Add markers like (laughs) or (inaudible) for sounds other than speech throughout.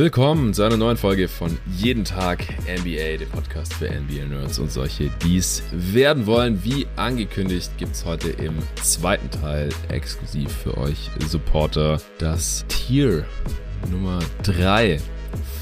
Willkommen zu einer neuen Folge von Jeden Tag NBA, dem Podcast für NBA-Nerds und solche, die es werden wollen. Wie angekündigt gibt es heute im zweiten Teil exklusiv für euch Supporter das Tier Nummer 3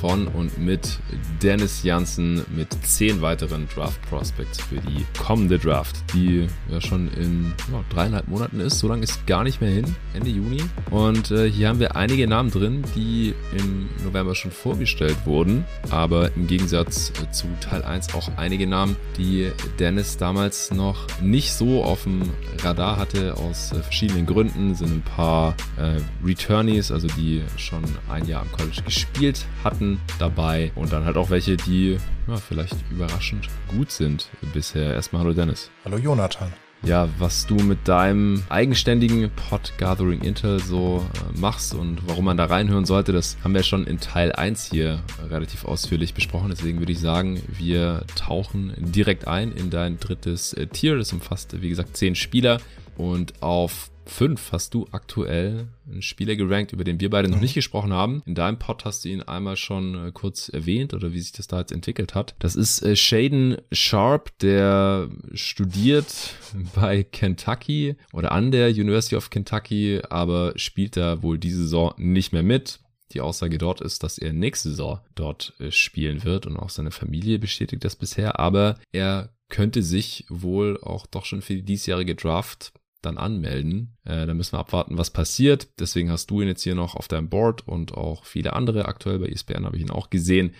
von und mit Dennis Janssen mit zehn weiteren Draft Prospects für die kommende Draft, die ja schon in ja, dreieinhalb Monaten ist. So lange ist gar nicht mehr hin, Ende Juni. Und äh, hier haben wir einige Namen drin, die im November schon vorgestellt wurden, aber im Gegensatz äh, zu Teil 1 auch einige Namen, die Dennis damals noch nicht so auf dem Radar hatte, aus äh, verschiedenen Gründen. Sind ein paar äh, Returnees, also die schon ein Jahr am College gespielt hatten, dabei und dann halt auch welche, die ja, vielleicht überraschend gut sind bisher. Erstmal hallo Dennis. Hallo Jonathan. Ja, was du mit deinem eigenständigen Pod Gathering Intel so äh, machst und warum man da reinhören sollte, das haben wir schon in Teil 1 hier relativ ausführlich besprochen. Deswegen würde ich sagen, wir tauchen direkt ein in dein drittes äh, Tier. Das umfasst, wie gesagt, zehn Spieler. Und auf 5 hast du aktuell einen Spieler gerankt, über den wir beide noch mhm. nicht gesprochen haben. In deinem Pod hast du ihn einmal schon äh, kurz erwähnt oder wie sich das da jetzt entwickelt hat. Das ist äh, Shaden Sharp, der studiert (laughs) bei Kentucky oder an der University of Kentucky, aber spielt da wohl diese Saison nicht mehr mit. Die Aussage dort ist, dass er nächste Saison dort äh, spielen wird und auch seine Familie bestätigt das bisher, aber er könnte sich wohl auch doch schon für die diesjährige Draft dann anmelden. Äh, da müssen wir abwarten, was passiert. Deswegen hast du ihn jetzt hier noch auf deinem Board und auch viele andere. Aktuell bei ESPN habe ich ihn auch gesehen.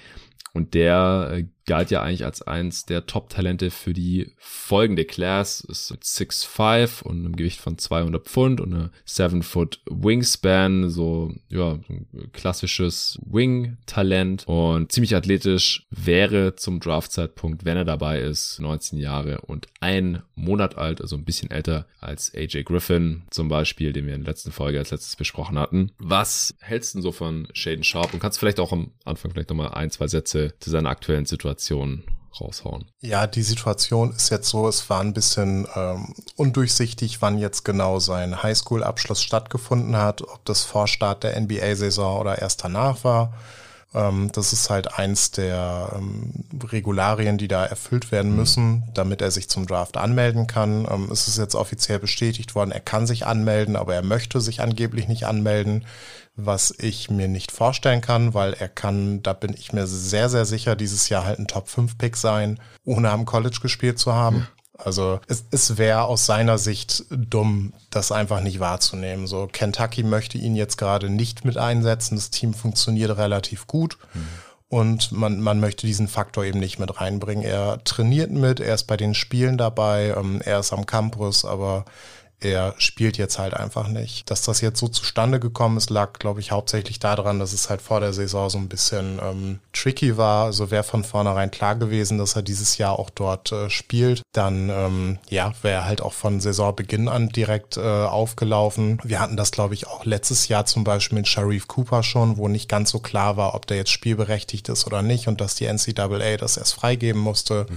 Und der äh, galt ja eigentlich als eins der Top-Talente für die folgende Class. Ist 6'5 und einem Gewicht von 200 Pfund und eine 7-Foot Wingspan. So, ja, klassisches Wing-Talent und ziemlich athletisch. Wäre zum Draft-Zeitpunkt, wenn er dabei ist, 19 Jahre und ein Monat alt, also ein bisschen älter als AJ Griffin zum Beispiel, den wir in der letzten Folge als letztes besprochen hatten. Was hältst du so von Shaden Sharp und kannst vielleicht auch am Anfang vielleicht nochmal ein, zwei Sätze zu seiner aktuellen Situation Situation raushauen. Ja, die Situation ist jetzt so, es war ein bisschen ähm, undurchsichtig, wann jetzt genau sein Highschool-Abschluss stattgefunden hat, ob das vor Start der NBA-Saison oder erst danach war. Ähm, das ist halt eins der ähm, Regularien, die da erfüllt werden mhm. müssen, damit er sich zum Draft anmelden kann. Ähm, es ist jetzt offiziell bestätigt worden, er kann sich anmelden, aber er möchte sich angeblich nicht anmelden was ich mir nicht vorstellen kann, weil er kann, da bin ich mir sehr, sehr sicher, dieses Jahr halt ein Top-5-Pick sein, ohne am College gespielt zu haben. Also es, es wäre aus seiner Sicht dumm, das einfach nicht wahrzunehmen. So Kentucky möchte ihn jetzt gerade nicht mit einsetzen. Das Team funktioniert relativ gut. Mhm. Und man, man möchte diesen Faktor eben nicht mit reinbringen. Er trainiert mit, er ist bei den Spielen dabei, ähm, er ist am Campus, aber er spielt jetzt halt einfach nicht. Dass das jetzt so zustande gekommen ist, lag, glaube ich, hauptsächlich daran, dass es halt vor der Saison so ein bisschen ähm, tricky war. Also wäre von vornherein klar gewesen, dass er dieses Jahr auch dort äh, spielt, dann ähm, ja, wäre er halt auch von Saisonbeginn an direkt äh, aufgelaufen. Wir hatten das, glaube ich, auch letztes Jahr zum Beispiel mit Sharif Cooper schon, wo nicht ganz so klar war, ob der jetzt spielberechtigt ist oder nicht und dass die NCAA das erst freigeben musste. Mhm.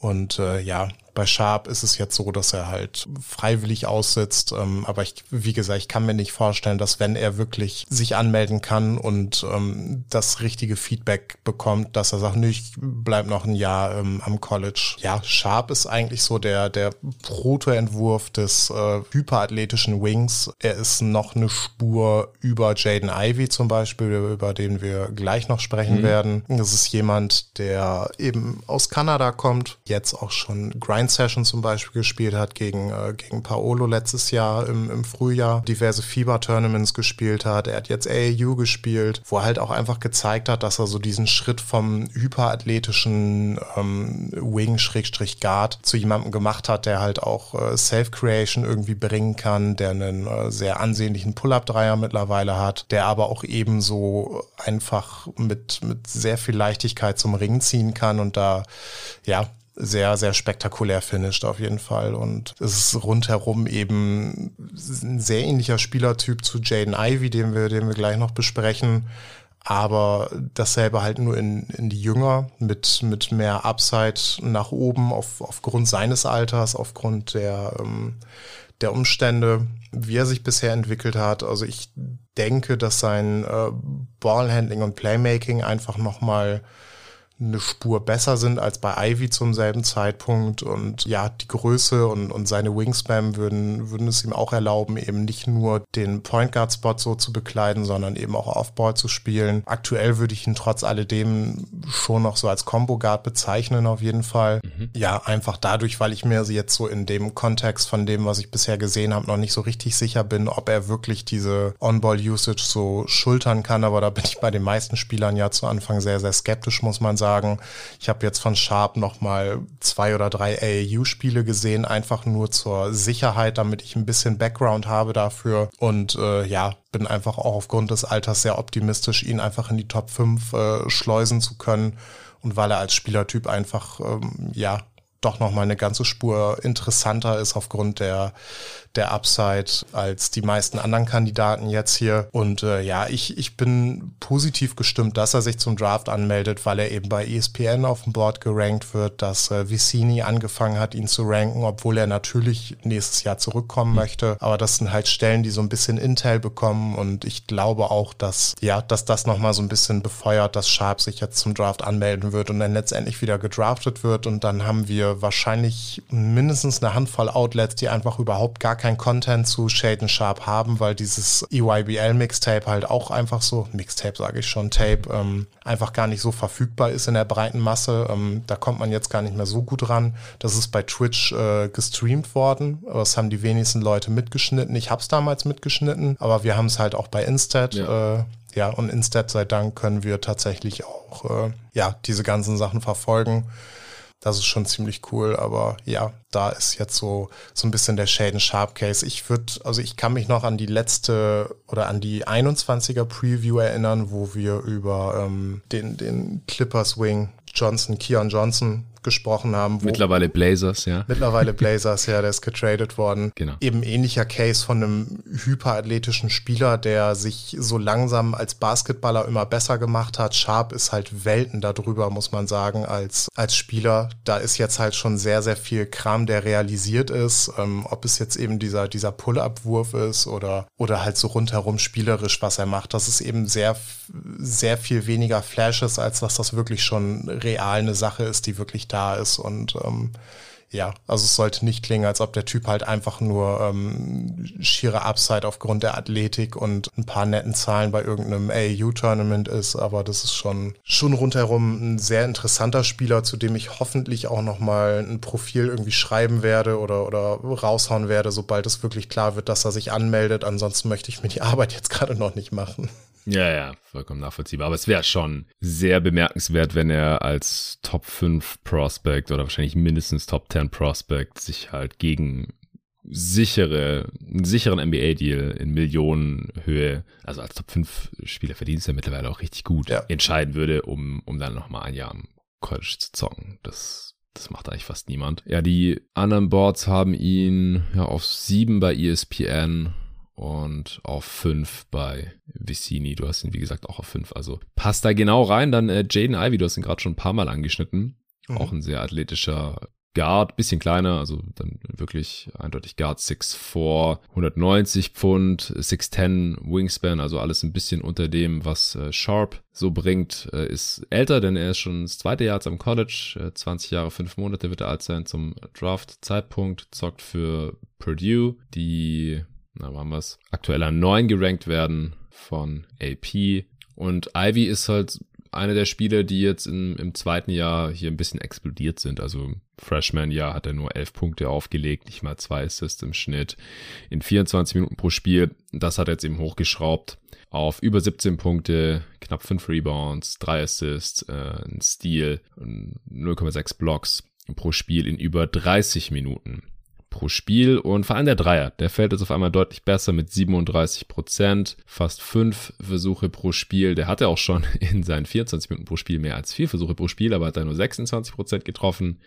Und äh, ja, bei Sharp ist es jetzt so, dass er halt freiwillig aussitzt. Ähm, aber ich, wie gesagt, ich kann mir nicht vorstellen, dass wenn er wirklich sich anmelden kann und ähm, das richtige Feedback bekommt, dass er sagt, nö, ich bleib noch ein Jahr ähm, am College. Ja, Sharp ist eigentlich so der, der Protoentwurf des äh, hyperathletischen Wings. Er ist noch eine Spur über Jaden Ivy zum Beispiel, über den wir gleich noch sprechen mhm. werden. Das ist jemand, der eben aus Kanada kommt, jetzt auch schon Grind Session zum Beispiel gespielt hat gegen, äh, gegen Paolo letztes Jahr im, im Frühjahr, diverse FIBA-Tournaments gespielt hat. Er hat jetzt AAU gespielt, wo er halt auch einfach gezeigt hat, dass er so diesen Schritt vom hyperathletischen ähm, Wing-Guard zu jemandem gemacht hat, der halt auch äh, Self-Creation irgendwie bringen kann, der einen äh, sehr ansehnlichen Pull-Up-Dreier mittlerweile hat, der aber auch ebenso einfach mit, mit sehr viel Leichtigkeit zum Ring ziehen kann und da ja sehr, sehr spektakulär finisht auf jeden Fall. Und es ist rundherum eben ein sehr ähnlicher Spielertyp zu Jaden Ivy, den wir, den wir gleich noch besprechen. Aber dasselbe halt nur in, in die Jünger mit, mit mehr Upside nach oben auf, aufgrund seines Alters, aufgrund der, ähm, der Umstände, wie er sich bisher entwickelt hat. Also ich denke, dass sein äh, Ballhandling und Playmaking einfach nochmal eine Spur besser sind als bei Ivy zum selben Zeitpunkt. Und ja, die Größe und, und seine Wingspan würden, würden es ihm auch erlauben, eben nicht nur den Point Guard Spot so zu bekleiden, sondern eben auch Offball zu spielen. Aktuell würde ich ihn trotz alledem schon noch so als Combo Guard bezeichnen, auf jeden Fall. Mhm. Ja, einfach dadurch, weil ich mir jetzt so in dem Kontext von dem, was ich bisher gesehen habe, noch nicht so richtig sicher bin, ob er wirklich diese On-Ball-Usage so schultern kann. Aber da bin ich bei den meisten Spielern ja zu Anfang sehr, sehr skeptisch, muss man sagen sagen. Ich habe jetzt von Sharp noch mal zwei oder drei AAU-Spiele gesehen, einfach nur zur Sicherheit, damit ich ein bisschen Background habe dafür. Und äh, ja, bin einfach auch aufgrund des Alters sehr optimistisch, ihn einfach in die Top 5 äh, schleusen zu können. Und weil er als Spielertyp einfach, ähm, ja, doch noch mal eine ganze Spur interessanter ist aufgrund der der Upside als die meisten anderen Kandidaten jetzt hier. Und äh, ja, ich, ich bin positiv gestimmt, dass er sich zum Draft anmeldet, weil er eben bei ESPN auf dem Board gerankt wird, dass äh, Vicini angefangen hat, ihn zu ranken, obwohl er natürlich nächstes Jahr zurückkommen mhm. möchte. Aber das sind halt Stellen, die so ein bisschen Intel bekommen und ich glaube auch, dass, ja, dass das nochmal so ein bisschen befeuert, dass Sharp sich jetzt zum Draft anmelden wird und dann letztendlich wieder gedraftet wird und dann haben wir wahrscheinlich mindestens eine Handvoll Outlets, die einfach überhaupt gar kein Content zu Shade Sharp haben, weil dieses EYBL Mixtape halt auch einfach so, Mixtape sage ich schon, Tape, ähm, einfach gar nicht so verfügbar ist in der breiten Masse. Ähm, da kommt man jetzt gar nicht mehr so gut ran. Das ist bei Twitch äh, gestreamt worden. Das haben die wenigsten Leute mitgeschnitten. Ich habe es damals mitgeschnitten, aber wir haben es halt auch bei Instat. Ja. Äh, ja, und Instat sei Dank können wir tatsächlich auch äh, ja diese ganzen Sachen verfolgen. Das ist schon ziemlich cool, aber ja, da ist jetzt so, so ein bisschen der Shaden Sharp Case. Ich würde, also ich kann mich noch an die letzte oder an die 21er Preview erinnern, wo wir über ähm, den, den Clippers Wing Johnson, Keon Johnson gesprochen haben. mittlerweile Blazers, ja. Mittlerweile (laughs) Blazers, ja, der ist getradet worden. Genau. Eben ähnlicher Case von einem hyperathletischen Spieler, der sich so langsam als Basketballer immer besser gemacht hat. Sharp ist halt Welten darüber, muss man sagen, als, als Spieler. Da ist jetzt halt schon sehr, sehr viel Kram, der realisiert ist. Ähm, ob es jetzt eben dieser, dieser Pull-Up-Wurf ist oder, oder halt so rundherum spielerisch, was er macht. Das ist eben sehr, sehr viel weniger Flashes, als was das wirklich schon real eine Sache ist, die wirklich da ist. Und ähm, ja, also es sollte nicht klingen, als ob der Typ halt einfach nur ähm, schiere Upside aufgrund der Athletik und ein paar netten Zahlen bei irgendeinem AAU-Tournament ist, aber das ist schon, schon rundherum ein sehr interessanter Spieler, zu dem ich hoffentlich auch nochmal ein Profil irgendwie schreiben werde oder, oder raushauen werde, sobald es wirklich klar wird, dass er sich anmeldet. Ansonsten möchte ich mir die Arbeit jetzt gerade noch nicht machen. Ja, ja, vollkommen nachvollziehbar. Aber es wäre schon sehr bemerkenswert, wenn er als Top 5 Prospect oder wahrscheinlich mindestens Top 10 Prospect sich halt gegen sichere, einen sicheren NBA-Deal in Millionenhöhe, also als Top 5 Spieler verdient es ja mittlerweile auch richtig gut, ja. entscheiden würde, um, um dann nochmal ein Jahr im College zu zocken. Das, das macht eigentlich fast niemand. Ja, die anderen Boards haben ihn ja auf sieben bei ESPN und auf 5 bei Vicini. Du hast ihn, wie gesagt, auch auf 5. Also passt da genau rein. Dann äh, Jaden Ivy, du hast ihn gerade schon ein paar Mal angeschnitten. Mhm. Auch ein sehr athletischer Guard, bisschen kleiner, also dann wirklich eindeutig Guard 6'4, 190 Pfund, 6'10 Wingspan, also alles ein bisschen unter dem, was äh, Sharp so bringt. Äh, ist älter, denn er ist schon das zweite Jahr jetzt am College, äh, 20 Jahre, 5 Monate wird er alt sein zum Draft-Zeitpunkt, zockt für Purdue, die na, haben wir es, aktuell an 9 gerankt werden von AP. Und Ivy ist halt einer der Spieler, die jetzt im, im zweiten Jahr hier ein bisschen explodiert sind. Also Freshman-Jahr hat er nur 11 Punkte aufgelegt, nicht mal zwei Assists im Schnitt in 24 Minuten pro Spiel. Das hat er jetzt eben hochgeschraubt auf über 17 Punkte, knapp 5 Rebounds, 3 Assists, äh, ein Steal, 0,6 Blocks pro Spiel in über 30 Minuten pro Spiel und vor allem der Dreier, der fällt jetzt auf einmal deutlich besser mit 37 Prozent, fast fünf Versuche pro Spiel. Der hatte auch schon (laughs) in seinen 24 Minuten pro Spiel mehr als vier Versuche pro Spiel, aber hat er nur 26 Prozent getroffen.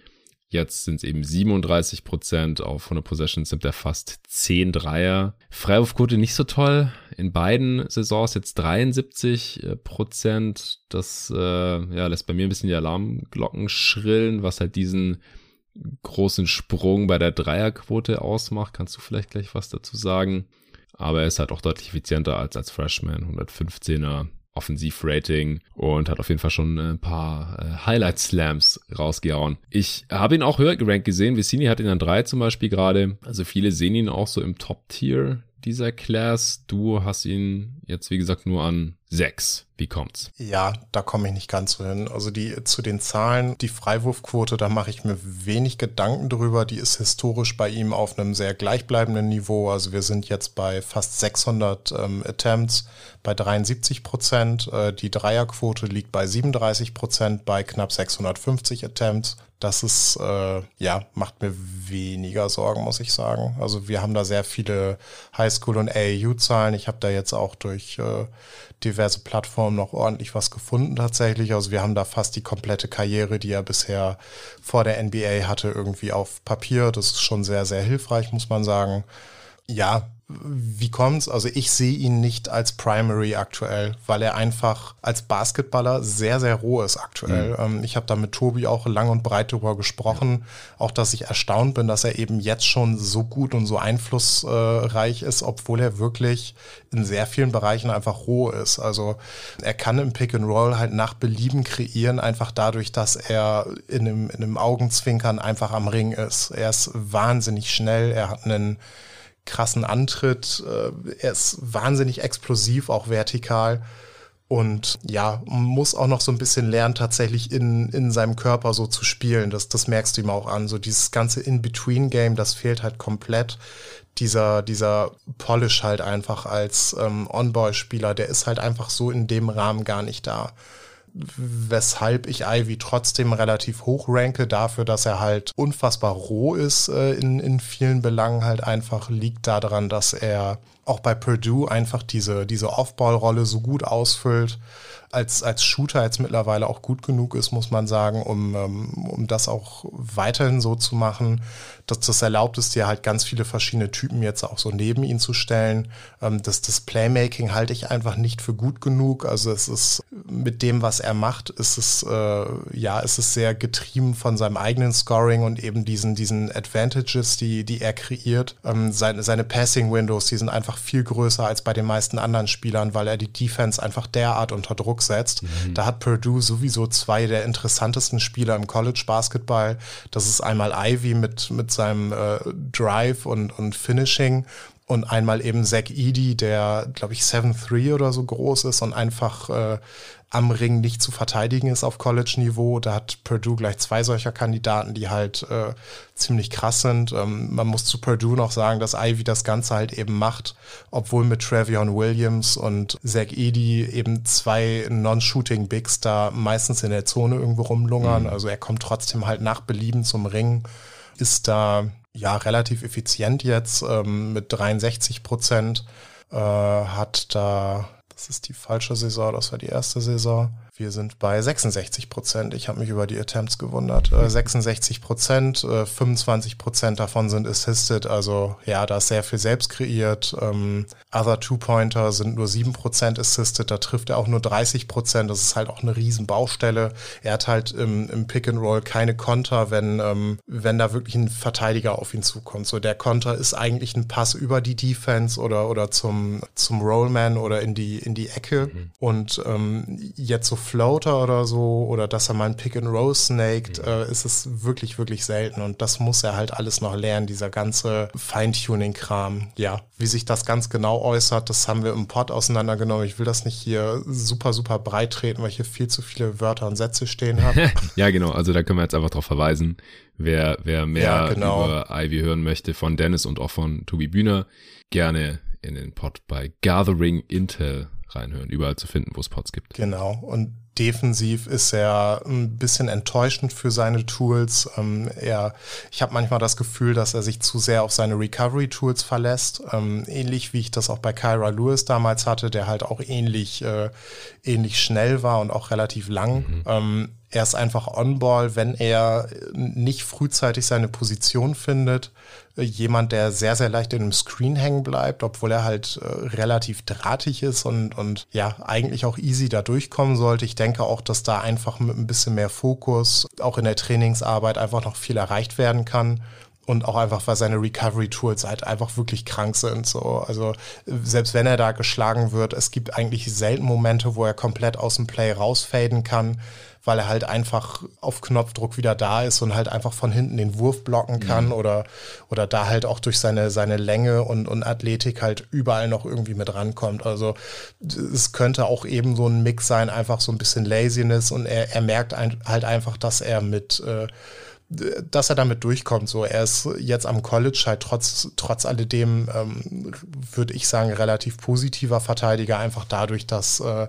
Jetzt sind es eben 37 Prozent. Auf 100 Possessions sind er fast 10 Dreier. Freiwurfquote nicht so toll. In beiden Saisons jetzt 73 Prozent. Das äh, ja, lässt bei mir ein bisschen die Alarmglocken schrillen, was halt diesen großen Sprung bei der Dreierquote ausmacht. Kannst du vielleicht gleich was dazu sagen? Aber er ist halt auch deutlich effizienter als als Freshman. 115er Offensivrating und hat auf jeden Fall schon ein paar äh, Highlight-Slams rausgehauen. Ich habe ihn auch höher gerankt gesehen. Vicini hat ihn an drei zum Beispiel gerade. Also viele sehen ihn auch so im Top-Tier dieser Class. Du hast ihn jetzt, wie gesagt, nur an sechs. Wie kommt's? Ja, da komme ich nicht ganz so hin. Also die zu den Zahlen, die Freiwurfquote, da mache ich mir wenig Gedanken drüber. Die ist historisch bei ihm auf einem sehr gleichbleibenden Niveau. Also wir sind jetzt bei fast 600 ähm, Attempts bei 73 Prozent. Äh, die Dreierquote liegt bei 37 Prozent bei knapp 650 Attempts. Das ist, äh, ja, macht mir weniger Sorgen, muss ich sagen. Also wir haben da sehr viele Highschool- und AAU-Zahlen. Ich habe da jetzt auch durch äh, diverse Plattformen noch ordentlich was gefunden tatsächlich. Also wir haben da fast die komplette Karriere, die er bisher vor der NBA hatte, irgendwie auf Papier. Das ist schon sehr, sehr hilfreich, muss man sagen. Ja, wie kommt's? Also ich sehe ihn nicht als Primary aktuell, weil er einfach als Basketballer sehr, sehr roh ist aktuell. Mhm. Ich habe da mit Tobi auch lang und breit darüber gesprochen, auch dass ich erstaunt bin, dass er eben jetzt schon so gut und so einflussreich ist, obwohl er wirklich in sehr vielen Bereichen einfach roh ist. Also er kann im Pick and Roll halt nach Belieben kreieren, einfach dadurch, dass er in einem, in einem Augenzwinkern einfach am Ring ist. Er ist wahnsinnig schnell, er hat einen krassen Antritt. Äh, er ist wahnsinnig explosiv, auch vertikal. Und ja, muss auch noch so ein bisschen lernen, tatsächlich in, in seinem Körper so zu spielen. Das, das merkst du ihm auch an. So dieses ganze In-Between-Game, das fehlt halt komplett. Dieser, dieser Polish halt einfach als ähm, On-Boy-Spieler, der ist halt einfach so in dem Rahmen gar nicht da weshalb ich Ivy trotzdem relativ hoch ranke, dafür, dass er halt unfassbar roh ist äh, in, in vielen Belangen halt einfach, liegt daran, dass er auch bei Purdue einfach diese, diese Off-Ball-Rolle so gut ausfüllt, als, als Shooter jetzt mittlerweile auch gut genug ist, muss man sagen, um, ähm, um das auch weiterhin so zu machen dass das erlaubt es dir halt ganz viele verschiedene Typen jetzt auch so neben ihn zu stellen. Ähm, das, das Playmaking halte ich einfach nicht für gut genug. Also es ist mit dem, was er macht, ist es, äh, ja, ist es sehr getrieben von seinem eigenen Scoring und eben diesen, diesen Advantages, die, die er kreiert. Ähm, seine, seine Passing Windows, die sind einfach viel größer als bei den meisten anderen Spielern, weil er die Defense einfach derart unter Druck setzt. Mhm. Da hat Purdue sowieso zwei der interessantesten Spieler im College Basketball. Das ist einmal Ivy mit, mit seinem äh, Drive und, und Finishing und einmal eben Zach Edey, der, glaube ich, 7-3 oder so groß ist und einfach äh, am Ring nicht zu verteidigen ist auf College-Niveau. Da hat Purdue gleich zwei solcher Kandidaten, die halt äh, ziemlich krass sind. Ähm, man muss zu Purdue noch sagen, dass Ivy das Ganze halt eben macht, obwohl mit Travion Williams und Zach Edey eben zwei Non-Shooting Bigs da meistens in der Zone irgendwo rumlungern. Mhm. Also er kommt trotzdem halt nach Belieben zum Ring ist da ja relativ effizient jetzt ähm, mit 63 Prozent. Äh, hat da, das ist die falsche Saison, das war die erste Saison, wir sind bei 66 Prozent. Ich habe mich über die Attempts gewundert. Äh, 66 Prozent, äh, 25 Prozent davon sind assisted. Also ja, da ist sehr viel selbst kreiert. Ähm, Other Two-Pointer sind nur 7 Prozent assisted. Da trifft er auch nur 30 Prozent. Das ist halt auch eine riesen Baustelle. Er hat halt im, im Pick and Roll keine Konter, wenn, ähm, wenn da wirklich ein Verteidiger auf ihn zukommt. So der Konter ist eigentlich ein Pass über die Defense oder, oder zum, zum Rollman oder in die, in die Ecke. Mhm. Und ähm, jetzt so Floater oder so oder dass er mal ein Pick and Roll snaked, mhm. äh, ist es wirklich, wirklich selten. Und das muss er halt alles noch lernen, dieser ganze Feintuning-Kram. Ja, wie sich das ganz genau äußert, das haben wir im Pod auseinandergenommen. Ich will das nicht hier super, super breit treten, weil ich hier viel zu viele Wörter und Sätze stehen habe. (laughs) ja, genau. Also da können wir jetzt einfach drauf verweisen. Wer, wer mehr ja, genau. über Ivy hören möchte von Dennis und auch von Tobi Bühner, gerne in den Pod bei Gathering Intel reinhören. Überall zu finden, wo es Pods gibt. Genau. Und defensiv ist er ein bisschen enttäuschend für seine Tools. Ähm, er, ich habe manchmal das Gefühl, dass er sich zu sehr auf seine Recovery-Tools verlässt. Ähm, ähnlich wie ich das auch bei Kyra Lewis damals hatte, der halt auch ähnlich, äh, ähnlich schnell war und auch relativ lang. Mhm. Ähm, er ist einfach on-ball, wenn er nicht frühzeitig seine Position findet. Jemand, der sehr, sehr leicht in einem Screen hängen bleibt, obwohl er halt äh, relativ drahtig ist und, und ja, eigentlich auch easy da durchkommen sollte. Ich denke auch, dass da einfach mit ein bisschen mehr Fokus, auch in der Trainingsarbeit, einfach noch viel erreicht werden kann und auch einfach, weil seine Recovery-Tools halt einfach wirklich krank sind. So. Also selbst wenn er da geschlagen wird, es gibt eigentlich selten Momente, wo er komplett aus dem Play rausfaden kann, weil er halt einfach auf Knopfdruck wieder da ist und halt einfach von hinten den Wurf blocken kann mhm. oder, oder da halt auch durch seine, seine Länge und, und Athletik halt überall noch irgendwie mit rankommt. Also es könnte auch eben so ein Mix sein, einfach so ein bisschen Laziness und er, er merkt ein, halt einfach, dass er mit äh, dass er damit durchkommt. So, er ist jetzt am College halt trotz, trotz alledem, ähm, würde ich sagen, relativ positiver Verteidiger, einfach dadurch, dass, äh,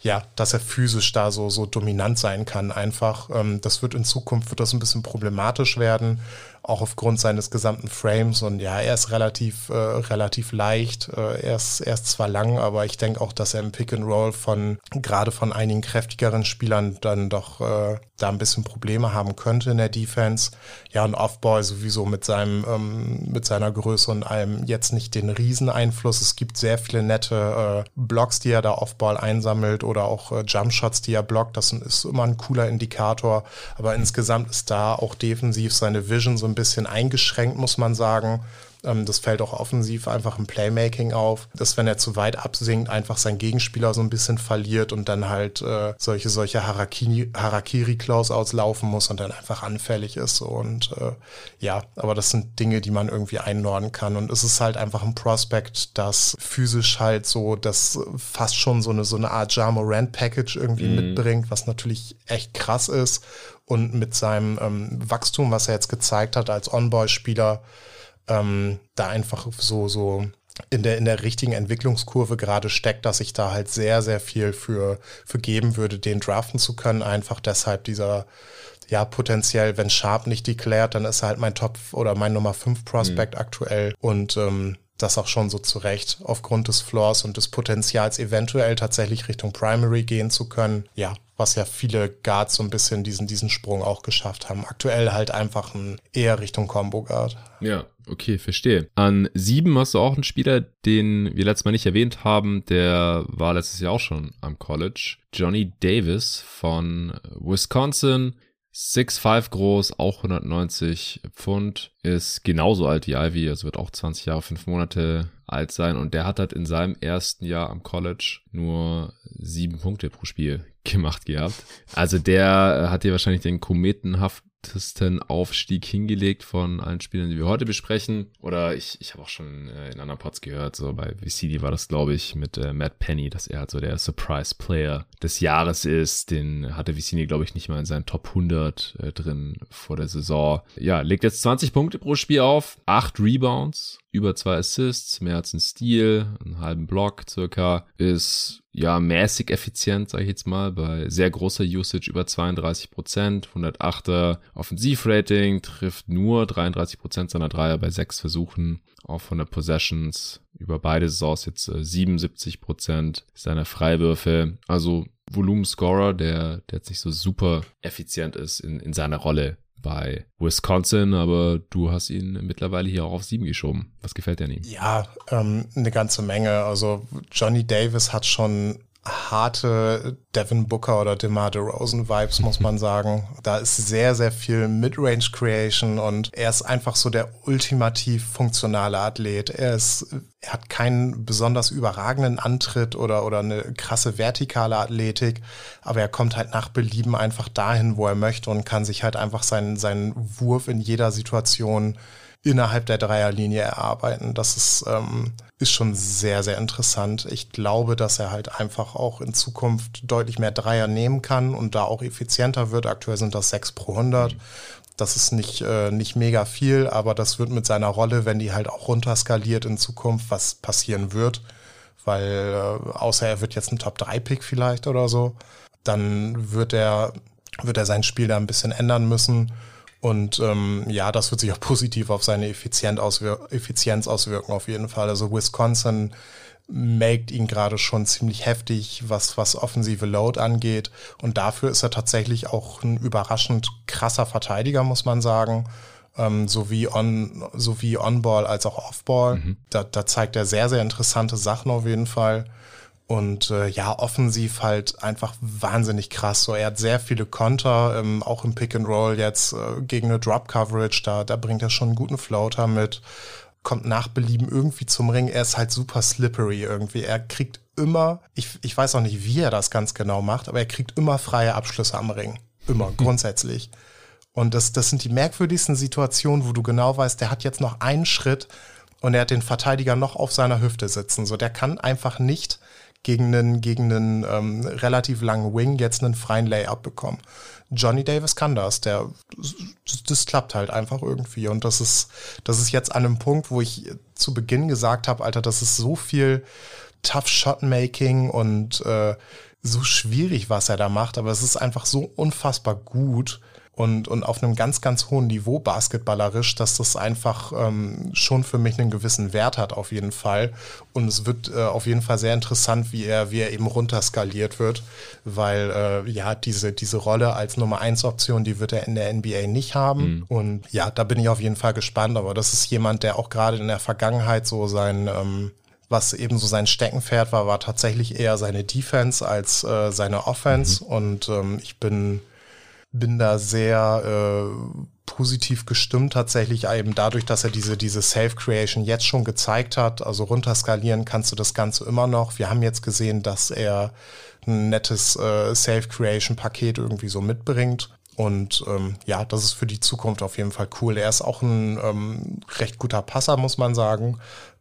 ja, dass er physisch da so, so dominant sein kann. Einfach, ähm, das wird in Zukunft, wird das ein bisschen problematisch werden auch aufgrund seines gesamten Frames. Und ja, er ist relativ, äh, relativ leicht. Äh, er, ist, er ist zwar lang, aber ich denke auch, dass er im Pick and Roll von gerade von einigen kräftigeren Spielern dann doch äh, da ein bisschen Probleme haben könnte in der Defense. Ja, und Offball sowieso mit seinem, ähm, mit seiner Größe und allem jetzt nicht den Rieseneinfluss. Es gibt sehr viele nette äh, Blocks, die er da Offball einsammelt oder auch äh, Jumpshots, die er blockt. Das ist immer ein cooler Indikator. Aber insgesamt ist da auch defensiv seine Vision so ein bisschen eingeschränkt, muss man sagen. Ähm, das fällt auch offensiv einfach im Playmaking auf, dass wenn er zu weit absinkt, einfach sein Gegenspieler so ein bisschen verliert und dann halt äh, solche, solche Harakiri-Klaus auslaufen muss und dann einfach anfällig ist. Und äh, ja, aber das sind Dinge, die man irgendwie einnorden kann. Und es ist halt einfach ein Prospect, das physisch halt so, das fast schon so eine, so eine Art Jamo Rand Package irgendwie mhm. mitbringt, was natürlich echt krass ist. Und mit seinem ähm, Wachstum, was er jetzt gezeigt hat als On-Boy-Spieler, ähm, da einfach so, so in der, in der richtigen Entwicklungskurve gerade steckt, dass ich da halt sehr, sehr viel für, für geben würde, den draften zu können. Einfach deshalb dieser, ja, potenziell, wenn Sharp nicht deklärt, dann ist er halt mein Top oder mein Nummer 5 Prospect mhm. aktuell. Und ähm, das auch schon so zurecht, aufgrund des Floors und des Potenzials eventuell tatsächlich Richtung Primary gehen zu können. Ja, was ja viele Guards so ein bisschen diesen, diesen Sprung auch geschafft haben. Aktuell halt einfach ein eher Richtung Combo Guard. Ja, okay, verstehe. An sieben hast du auch einen Spieler, den wir letztes Mal nicht erwähnt haben, der war letztes Jahr auch schon am College. Johnny Davis von Wisconsin. 6'5 groß, auch 190 Pfund, ist genauso alt wie Ivy, also wird auch 20 Jahre, 5 Monate alt sein und der hat halt in seinem ersten Jahr am College nur sieben Punkte pro Spiel (laughs) gemacht gehabt. Also der hat hier wahrscheinlich den kometenhaft härtesten Aufstieg hingelegt von allen Spielern, die wir heute besprechen. Oder ich, ich habe auch schon äh, in anderen Pods gehört, so bei VCD war das, glaube ich, mit äh, Matt Penny, dass er halt so der Surprise Player des Jahres ist. Den hatte VCD, glaube ich, nicht mal in seinen Top 100 äh, drin vor der Saison. Ja, legt jetzt 20 Punkte pro Spiel auf, 8 Rebounds, über zwei Assists, mehr als ein Steal, einen halben Block circa, ist ja mäßig effizient, sage ich jetzt mal, bei sehr großer Usage über 32 Prozent, 108er Offensivrating, trifft nur 33 Prozent seiner Dreier bei sechs Versuchen, auch von der Possessions über beide Saisons jetzt äh, 77 Prozent seiner Freiwürfe, also Volumenscorer, der, der jetzt nicht so super effizient ist in, in seiner Rolle bei Wisconsin, aber du hast ihn mittlerweile hier auch auf sieben geschoben. Was gefällt dir an ihm? Ja, ähm, eine ganze Menge. Also Johnny Davis hat schon harte Devin Booker oder DeMar DeRozan Vibes, muss man (laughs) sagen. Da ist sehr, sehr viel Midrange Creation und er ist einfach so der ultimativ funktionale Athlet. Er ist, er hat keinen besonders überragenden Antritt oder, oder eine krasse vertikale Athletik, aber er kommt halt nach Belieben einfach dahin, wo er möchte und kann sich halt einfach seinen, seinen Wurf in jeder Situation innerhalb der Dreierlinie erarbeiten. Das ist, ähm, ist schon sehr, sehr interessant. Ich glaube, dass er halt einfach auch in Zukunft deutlich mehr Dreier nehmen kann und da auch effizienter wird. Aktuell sind das sechs pro 100. Das ist nicht, äh, nicht mega viel, aber das wird mit seiner Rolle, wenn die halt auch runterskaliert in Zukunft, was passieren wird, weil äh, außer er wird jetzt ein Top-3-Pick vielleicht oder so, dann wird er, wird er sein Spiel da ein bisschen ändern müssen. Und ähm, ja, das wird sich auch (laughs) positiv auf seine Effizienz, auswir Effizienz auswirken, auf jeden Fall. Also Wisconsin maked ihn gerade schon ziemlich heftig, was, was offensive Load angeht. Und dafür ist er tatsächlich auch ein überraschend krasser Verteidiger, muss man sagen. Ähm, sowie on, sowie on-ball als auch off-ball. Mhm. Da, da zeigt er sehr, sehr interessante Sachen auf jeden Fall. Und äh, ja, offensiv halt einfach wahnsinnig krass. So, er hat sehr viele Konter, ähm, auch im Pick and Roll jetzt äh, gegen eine Drop Coverage. Da, da bringt er schon einen guten Floater mit kommt nach Belieben irgendwie zum Ring. Er ist halt super slippery irgendwie. Er kriegt immer, ich, ich weiß auch nicht, wie er das ganz genau macht, aber er kriegt immer freie Abschlüsse am Ring. Immer, mhm. (laughs) grundsätzlich. Und das, das sind die merkwürdigsten Situationen, wo du genau weißt, der hat jetzt noch einen Schritt und er hat den Verteidiger noch auf seiner Hüfte sitzen. So, der kann einfach nicht gegen einen, gegen einen ähm, relativ langen Wing jetzt einen freien Layup bekommen. Johnny Davis kann das. Der, das klappt halt einfach irgendwie. Und das ist, das ist jetzt an einem Punkt, wo ich zu Beginn gesagt habe, Alter, das ist so viel Tough Shot Making und äh, so schwierig, was er da macht. Aber es ist einfach so unfassbar gut und, und auf einem ganz, ganz hohen Niveau basketballerisch, dass das einfach ähm, schon für mich einen gewissen Wert hat auf jeden Fall. Und es wird äh, auf jeden Fall sehr interessant, wie er, wie er eben runterskaliert wird, weil äh, ja, diese, diese Rolle als Nummer 1 Option, die wird er in der NBA nicht haben. Mhm. Und ja, da bin ich auf jeden Fall gespannt. Aber das ist jemand, der auch gerade in der Vergangenheit so sein, ähm, was eben so sein Steckenpferd war, war tatsächlich eher seine Defense als äh, seine Offense. Mhm. Und ähm, ich bin bin da sehr äh, positiv gestimmt tatsächlich eben dadurch, dass er diese, diese Self-Creation jetzt schon gezeigt hat. Also runterskalieren kannst du das Ganze immer noch. Wir haben jetzt gesehen, dass er ein nettes äh, Self-Creation-Paket irgendwie so mitbringt. Und ähm, ja, das ist für die Zukunft auf jeden Fall cool. Er ist auch ein ähm, recht guter Passer, muss man sagen.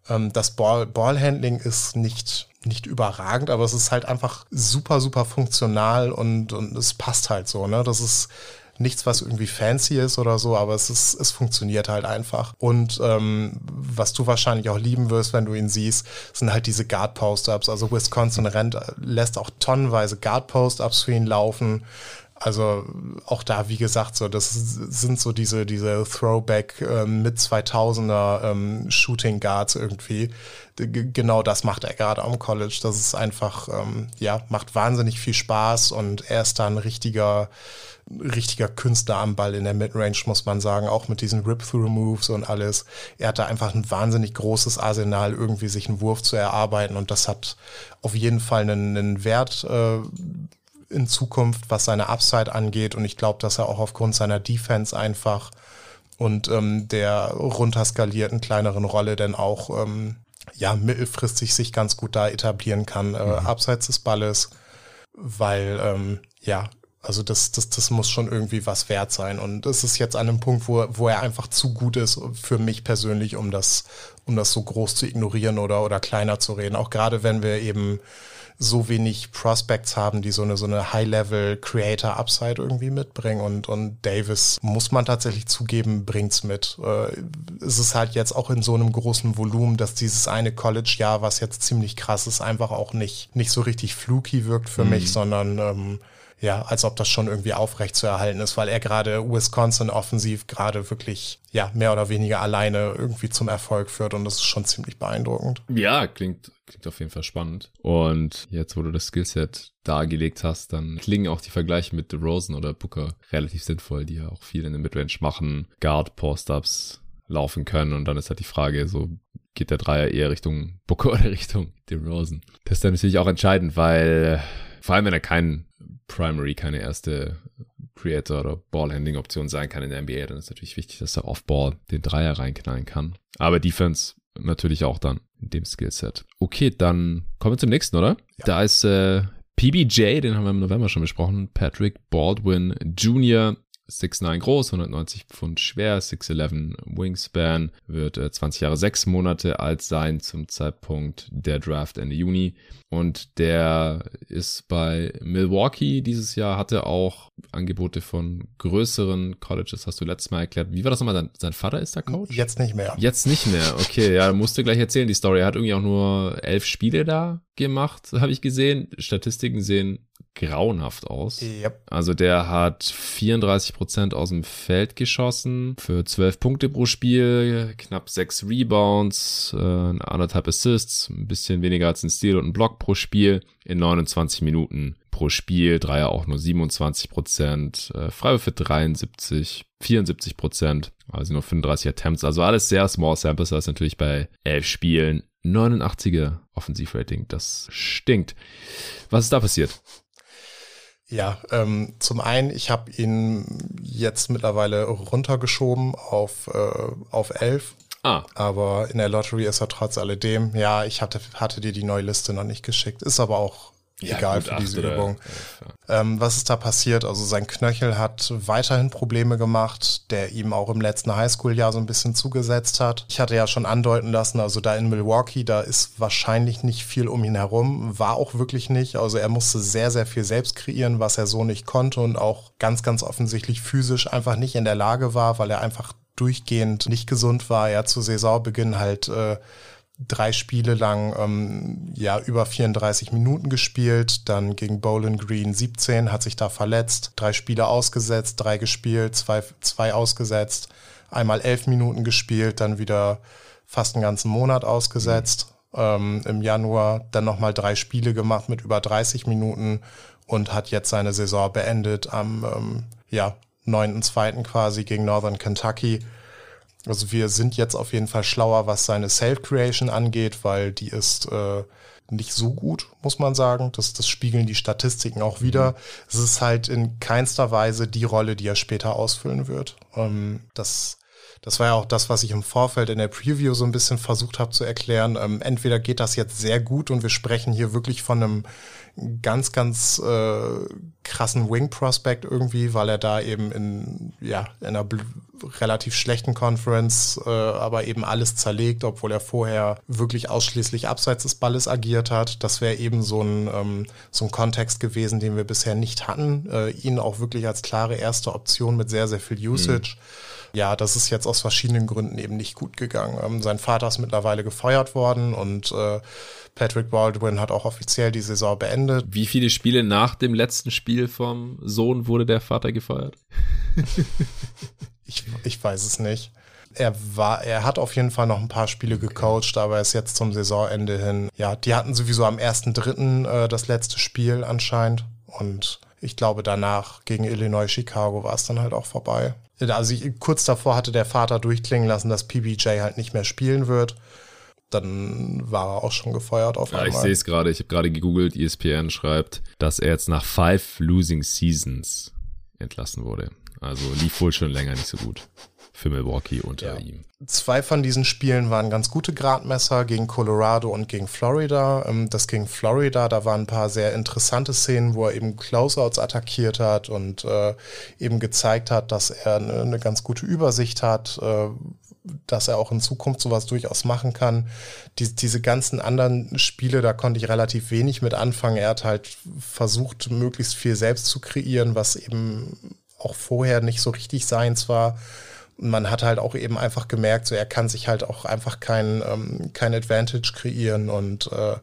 Ähm, das Ball Ballhandling ist nicht nicht überragend, aber es ist halt einfach super, super funktional und, und es passt halt so, ne? Das ist nichts, was irgendwie fancy ist oder so, aber es ist, es funktioniert halt einfach. Und ähm, was du wahrscheinlich auch lieben wirst, wenn du ihn siehst, sind halt diese Guard-Post-Ups. Also Wisconsin rennt, lässt auch tonnenweise Guard-Post-Ups für ihn laufen. Also auch da, wie gesagt, so das sind so diese diese Throwback ähm, mit 2000er ähm, Shooting Guards irgendwie. G genau das macht er gerade am College. Das ist einfach ähm, ja macht wahnsinnig viel Spaß und er ist da ein richtiger richtiger Künstler am Ball in der Midrange, muss man sagen, auch mit diesen Rip-Through-Moves und alles. Er hat da einfach ein wahnsinnig großes Arsenal, irgendwie sich einen Wurf zu erarbeiten und das hat auf jeden Fall einen, einen Wert äh, in Zukunft, was seine Upside angeht. Und ich glaube, dass er auch aufgrund seiner Defense einfach und ähm, der runterskalierten kleineren Rolle dann auch ähm, ja mittelfristig sich ganz gut da etablieren kann, äh, mhm. abseits des Balles, weil ähm, ja, also das, das, das muss schon irgendwie was wert sein. Und es ist jetzt an einem Punkt, wo, wo er einfach zu gut ist für mich persönlich, um das, um das so groß zu ignorieren oder, oder kleiner zu reden. Auch gerade wenn wir eben so wenig Prospects haben, die so eine, so eine High-Level-Creator-Upside irgendwie mitbringen. Und, und Davis, muss man tatsächlich zugeben, bringt's mit. Äh, es ist halt jetzt auch in so einem großen Volumen, dass dieses eine College-Jahr, was jetzt ziemlich krass ist, einfach auch nicht, nicht so richtig fluky wirkt für mhm. mich, sondern ähm, ja, als ob das schon irgendwie aufrecht zu erhalten ist, weil er gerade Wisconsin offensiv gerade wirklich, ja, mehr oder weniger alleine irgendwie zum Erfolg führt und das ist schon ziemlich beeindruckend. Ja, klingt, klingt auf jeden Fall spannend. Und jetzt, wo du das Skillset dargelegt hast, dann klingen auch die Vergleiche mit Rosen oder Booker relativ sinnvoll, die ja auch viel in der Midrange machen, Guard, Post-Ups laufen können und dann ist halt die Frage, so geht der Dreier eher Richtung Booker (laughs) oder Richtung DeRozan? Das ist dann natürlich auch entscheidend, weil vor allem wenn er keinen Primary keine erste Creator oder Ballhandling-Option sein kann in der NBA, dann ist natürlich wichtig, dass er Off-Ball den Dreier reinknallen kann. Aber Defense natürlich auch dann in dem Skillset. Okay, dann kommen wir zum nächsten, oder? Ja. Da ist äh, PBJ, den haben wir im November schon besprochen, Patrick Baldwin Jr., 6'9 groß, 190 Pfund schwer, 6'11 Wingspan, wird äh, 20 Jahre 6 Monate alt sein zum Zeitpunkt der Draft Ende Juni. Und der ist bei Milwaukee dieses Jahr, hatte auch Angebote von größeren Colleges, hast du letztes Mal erklärt. Wie war das nochmal? Sein, sein Vater ist der Coach? Jetzt nicht mehr. Jetzt nicht mehr, okay. Ja, musst du gleich erzählen, die Story. Er hat irgendwie auch nur elf Spiele da gemacht, (laughs) habe ich gesehen. Statistiken sehen grauenhaft aus. Yep. Also der hat 34% aus dem Feld geschossen für 12 Punkte pro Spiel, knapp 6 Rebounds, äh, anderthalb Assists, ein bisschen weniger als ein Steal und ein Block pro Spiel in 29 Minuten pro Spiel, Dreier auch nur 27 Prozent, äh, Freiwürfe 73, 74 Prozent, also nur 35 Attempts, also alles sehr small samples, das ist natürlich bei 11 Spielen 89er Offensivrating, das stinkt. Was ist da passiert? Ja, ähm, zum einen, ich habe ihn jetzt mittlerweile runtergeschoben auf, äh, auf 11. Ah. Aber in der Lottery ist er trotz alledem, ja, ich hatte, hatte dir die neue Liste noch nicht geschickt. Ist aber auch ja, egal für diese Übung. Ja, ähm, was ist da passiert? Also sein Knöchel hat weiterhin Probleme gemacht, der ihm auch im letzten Highschool-Jahr so ein bisschen zugesetzt hat. Ich hatte ja schon andeuten lassen, also da in Milwaukee, da ist wahrscheinlich nicht viel um ihn herum, war auch wirklich nicht. Also er musste sehr, sehr viel selbst kreieren, was er so nicht konnte und auch ganz, ganz offensichtlich physisch einfach nicht in der Lage war, weil er einfach durchgehend nicht gesund war. Er zu Saisonbeginn halt äh, drei Spiele lang ähm, ja über 34 Minuten gespielt, dann gegen Bowling Green 17, hat sich da verletzt, drei Spiele ausgesetzt, drei gespielt, zwei, zwei ausgesetzt, einmal elf Minuten gespielt, dann wieder fast einen ganzen Monat ausgesetzt. Ähm, Im Januar dann nochmal drei Spiele gemacht mit über 30 Minuten und hat jetzt seine Saison beendet am ähm, ja, 9.2. quasi gegen Northern Kentucky also wir sind jetzt auf jeden Fall schlauer, was seine Self-Creation angeht, weil die ist äh, nicht so gut, muss man sagen. Das, das spiegeln die Statistiken auch wieder. Mhm. Es ist halt in keinster Weise die Rolle, die er später ausfüllen wird. Ähm, das, das war ja auch das, was ich im Vorfeld in der Preview so ein bisschen versucht habe zu erklären. Ähm, entweder geht das jetzt sehr gut und wir sprechen hier wirklich von einem ganz, ganz äh, krassen Wing Prospect irgendwie, weil er da eben in, ja, in einer relativ schlechten Conference, äh, aber eben alles zerlegt, obwohl er vorher wirklich ausschließlich abseits des Balles agiert hat. Das wäre eben so ein, ähm, so ein Kontext gewesen, den wir bisher nicht hatten. Äh, ihn auch wirklich als klare erste Option mit sehr, sehr viel Usage. Mhm. Ja, das ist jetzt aus verschiedenen Gründen eben nicht gut gegangen. Ähm, sein Vater ist mittlerweile gefeuert worden und äh, Patrick Baldwin hat auch offiziell die Saison beendet. Wie viele Spiele nach dem letzten Spiel vom Sohn wurde der Vater gefeuert? (laughs) ich, ich weiß es nicht. Er war, er hat auf jeden Fall noch ein paar Spiele gecoacht, aber er ist jetzt zum Saisonende hin. Ja, die hatten sowieso am 1.3. Äh, das letzte Spiel anscheinend. Und ich glaube, danach gegen Illinois Chicago war es dann halt auch vorbei. Also ich, kurz davor hatte der Vater durchklingen lassen, dass PBJ halt nicht mehr spielen wird dann war er auch schon gefeuert auf ja, einmal. Ich sehe es gerade, ich habe gerade gegoogelt, ESPN schreibt, dass er jetzt nach five losing seasons entlassen wurde. Also lief wohl schon länger nicht so gut für Milwaukee unter ja. ihm. Zwei von diesen Spielen waren ganz gute Gradmesser gegen Colorado und gegen Florida. Ähm, das gegen Florida, da waren ein paar sehr interessante Szenen, wo er eben Closeouts attackiert hat und äh, eben gezeigt hat, dass er eine, ganz gute Übersicht hat, äh, dass er auch in Zukunft sowas durchaus machen kann. Die, diese ganzen anderen Spiele, da konnte ich relativ wenig mit anfangen. Er hat halt versucht, möglichst viel selbst zu kreieren, was eben auch vorher nicht so richtig seins war. Man hat halt auch eben einfach gemerkt, so er kann sich halt auch einfach kein, ähm, kein Advantage kreieren und äh,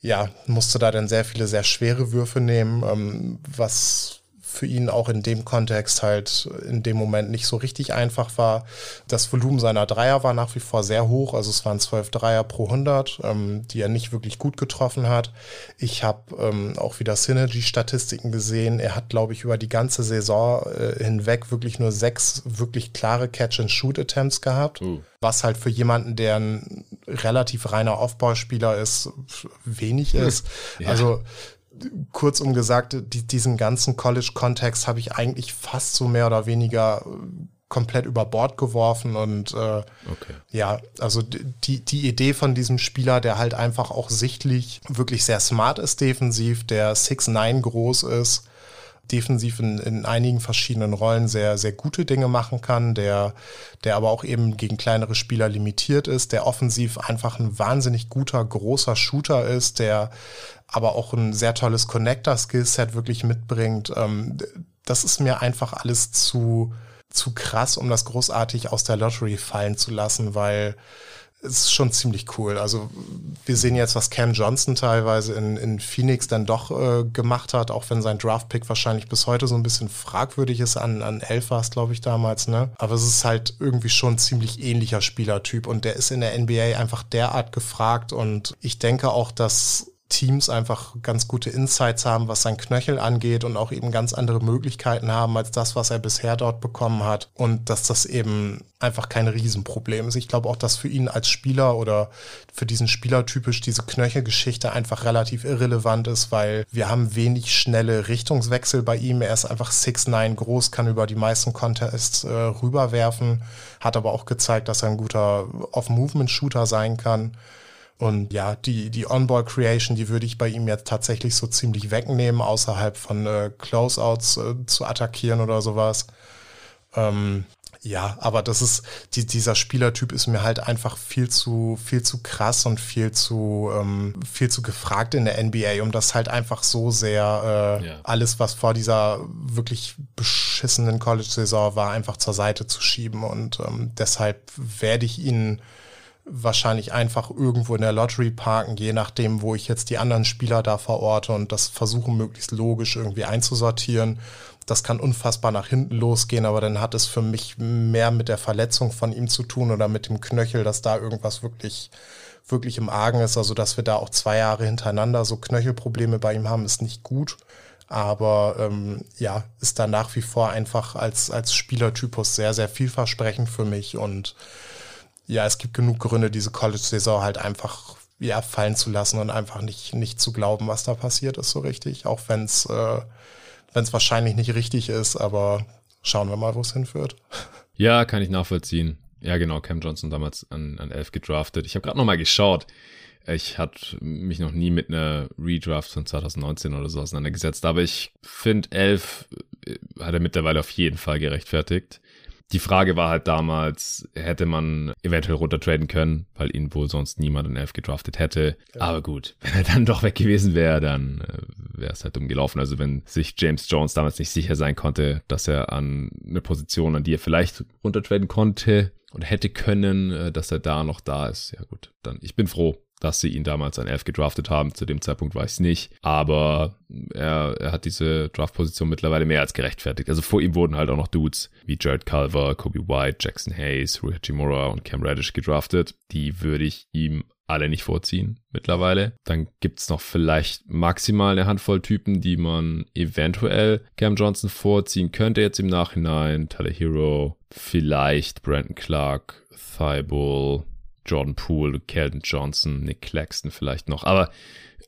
ja, musste da dann sehr viele sehr schwere Würfe nehmen, ähm, was für ihn auch in dem Kontext halt in dem Moment nicht so richtig einfach war. Das Volumen seiner Dreier war nach wie vor sehr hoch, also es waren 12 Dreier pro 100, ähm, die er nicht wirklich gut getroffen hat. Ich habe ähm, auch wieder Synergy-Statistiken gesehen. Er hat, glaube ich, über die ganze Saison äh, hinweg wirklich nur sechs wirklich klare Catch-and-Shoot-Attempts gehabt. Uh. Was halt für jemanden, der ein relativ reiner Aufbauspieler ist, wenig ist. (laughs) ja. Also kurzum gesagt, die, diesen ganzen College-Kontext habe ich eigentlich fast so mehr oder weniger äh, komplett über Bord geworfen und äh, okay. ja, also die, die Idee von diesem Spieler, der halt einfach auch sichtlich wirklich sehr smart ist defensiv, der 6'9 groß ist, defensiv in, in einigen verschiedenen Rollen sehr, sehr gute Dinge machen kann, der, der aber auch eben gegen kleinere Spieler limitiert ist, der offensiv einfach ein wahnsinnig guter, großer Shooter ist, der aber auch ein sehr tolles Connector-Skillset wirklich mitbringt. Ähm, das ist mir einfach alles zu, zu krass, um das großartig aus der Lottery fallen zu lassen, weil ist schon ziemlich cool. Also wir sehen jetzt, was Cam Johnson teilweise in, in Phoenix dann doch äh, gemacht hat, auch wenn sein Draftpick wahrscheinlich bis heute so ein bisschen fragwürdig ist. An, an 11 war es, glaube ich, damals. Ne? Aber es ist halt irgendwie schon ziemlich ähnlicher Spielertyp und der ist in der NBA einfach derart gefragt und ich denke auch, dass Teams einfach ganz gute Insights haben, was sein Knöchel angeht und auch eben ganz andere Möglichkeiten haben als das, was er bisher dort bekommen hat und dass das eben einfach kein Riesenproblem ist. Ich glaube auch, dass für ihn als Spieler oder für diesen Spieler typisch diese Knöchelgeschichte einfach relativ irrelevant ist, weil wir haben wenig schnelle Richtungswechsel bei ihm. Er ist einfach 6'9 groß, kann über die meisten Contests äh, rüberwerfen, hat aber auch gezeigt, dass er ein guter Off-Movement-Shooter sein kann. Und ja, die, die On-Ball-Creation, die würde ich bei ihm jetzt tatsächlich so ziemlich wegnehmen, außerhalb von äh, Closeouts äh, zu attackieren oder sowas. Ähm, ja, aber das ist, die, dieser Spielertyp ist mir halt einfach viel zu, viel zu krass und viel zu, ähm, viel zu gefragt in der NBA, um das halt einfach so sehr äh, ja. alles, was vor dieser wirklich beschissenen College-Saison war, einfach zur Seite zu schieben. Und ähm, deshalb werde ich ihn wahrscheinlich einfach irgendwo in der Lottery parken, je nachdem, wo ich jetzt die anderen Spieler da verorte und das versuchen möglichst logisch irgendwie einzusortieren. Das kann unfassbar nach hinten losgehen, aber dann hat es für mich mehr mit der Verletzung von ihm zu tun oder mit dem Knöchel, dass da irgendwas wirklich, wirklich im Argen ist. Also, dass wir da auch zwei Jahre hintereinander so Knöchelprobleme bei ihm haben, ist nicht gut. Aber ähm, ja, ist da nach wie vor einfach als, als Spielertypus sehr, sehr vielversprechend für mich und ja, es gibt genug Gründe, diese College-Saison halt einfach ja, fallen zu lassen und einfach nicht, nicht zu glauben, was da passiert ist, so richtig. Auch wenn es äh, wahrscheinlich nicht richtig ist, aber schauen wir mal, wo es hinführt. (laughs) Ja, kann ich nachvollziehen. Ja, genau, Cam Johnson damals an, an 11 gedraftet. Ich habe gerade nochmal geschaut. Ich hatte mich noch nie mit einer Redraft von 2019 oder so auseinandergesetzt, aber ich finde 11 äh, hat er mittlerweile auf jeden Fall gerechtfertigt. Die Frage war halt damals, hätte man eventuell runtertraden können, weil ihn wohl sonst niemand in Elf gedraftet hätte. Ja. Aber gut, (laughs) wenn er dann doch weg gewesen wäre, dann äh, wäre es halt umgelaufen. Also wenn sich James Jones damals nicht sicher sein konnte, dass er an eine Position, an die er vielleicht runtertraden konnte und hätte können, äh, dass er da noch da ist. Ja gut, dann ich bin froh, dass sie ihn damals an 11 gedraftet haben. Zu dem Zeitpunkt war ich es nicht. Aber er, er hat diese Draftposition mittlerweile mehr als gerechtfertigt. Also vor ihm wurden halt auch noch Dudes wie Jared Culver, Kobe White, Jackson Hayes, Rui Hachimura und Cam Reddish gedraftet. Die würde ich ihm alle nicht vorziehen mittlerweile. Dann gibt's noch vielleicht maximal eine Handvoll Typen, die man eventuell Cam Johnson vorziehen könnte jetzt im Nachhinein. Tyler Hero, vielleicht Brandon Clark, Thibault, Jordan Poole, Keldon Johnson, Nick Claxton vielleicht noch. Aber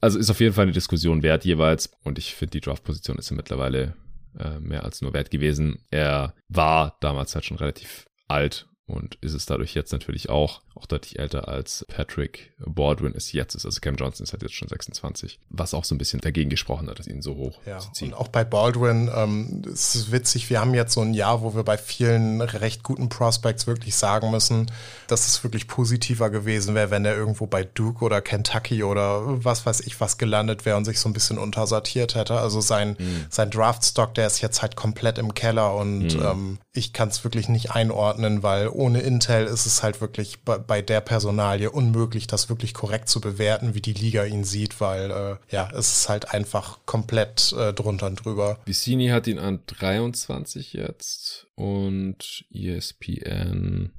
also ist auf jeden Fall eine Diskussion wert jeweils. Und ich finde, die Draft-Position ist ja mittlerweile äh, mehr als nur wert gewesen. Er war damals halt schon relativ alt und ist es dadurch jetzt natürlich auch, auch deutlich älter als Patrick Baldwin es jetzt ist. Also Cam Johnson ist halt jetzt schon 26, was auch so ein bisschen dagegen gesprochen hat, dass ihn so hoch ja, zu ziehen. Und auch bei Baldwin ähm, es ist witzig, wir haben jetzt so ein Jahr, wo wir bei vielen recht guten Prospects wirklich sagen müssen, dass es wirklich positiver gewesen wäre, wenn er irgendwo bei Duke oder Kentucky oder was weiß ich was gelandet wäre und sich so ein bisschen untersortiert hätte. Also sein, mhm. sein Draftstock, der ist jetzt halt komplett im Keller und mhm. ähm, ich kann es wirklich nicht einordnen, weil ohne Intel ist es halt wirklich bei, bei, der Personalie unmöglich, das wirklich korrekt zu bewerten, wie die Liga ihn sieht, weil äh, ja, es ist halt einfach komplett äh, drunter und drüber. Vicini hat ihn an 23 jetzt und ESPN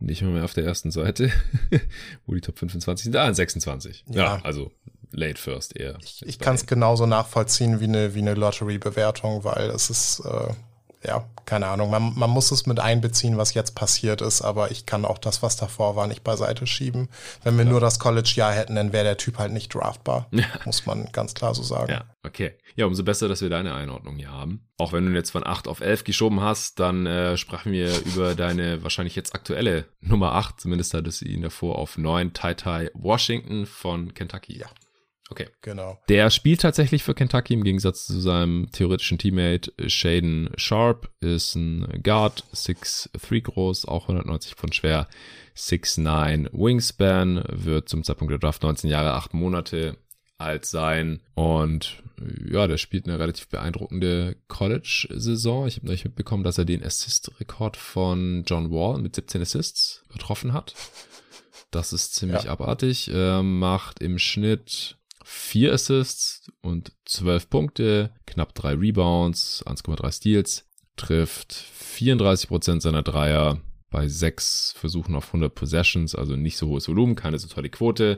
nicht mal mehr auf der ersten Seite, (laughs) wo die Top 25 sind, da an 26. Ja, ja also late first eher. Ich, ich kann es genauso nachvollziehen wie eine, wie eine Lottery-Bewertung, weil es ist, äh, ja, keine Ahnung, man, man muss es mit einbeziehen, was jetzt passiert ist, aber ich kann auch das, was davor war, nicht beiseite schieben. Wenn wir ja. nur das College-Jahr hätten, dann wäre der Typ halt nicht draftbar. Ja. Muss man ganz klar so sagen. Ja, okay. Ja, umso besser, dass wir deine Einordnung hier haben. Auch wenn du jetzt von 8 auf 11 geschoben hast, dann äh, sprachen wir (laughs) über deine wahrscheinlich jetzt aktuelle Nummer 8. Zumindest hattest du ihn davor auf 9, Tai Tai Washington von Kentucky. Ja. Okay. Genau. Der spielt tatsächlich für Kentucky im Gegensatz zu seinem theoretischen Teammate Shaden Sharp. Ist ein Guard, 6'3 groß, auch 190 Pfund schwer, 6'9 Wingspan, wird zum Zeitpunkt der Draft 19 Jahre, 8 Monate alt sein. Und ja, der spielt eine relativ beeindruckende College-Saison. Ich habe neulich mitbekommen, dass er den Assist-Rekord von John Wall mit 17 Assists übertroffen hat. Das ist ziemlich ja. abartig. Er macht im Schnitt vier Assists und zwölf Punkte, knapp drei Rebounds, 1,3 Steals, trifft 34% seiner Dreier bei sechs Versuchen auf 100 Possessions, also nicht so hohes Volumen, keine so tolle Quote.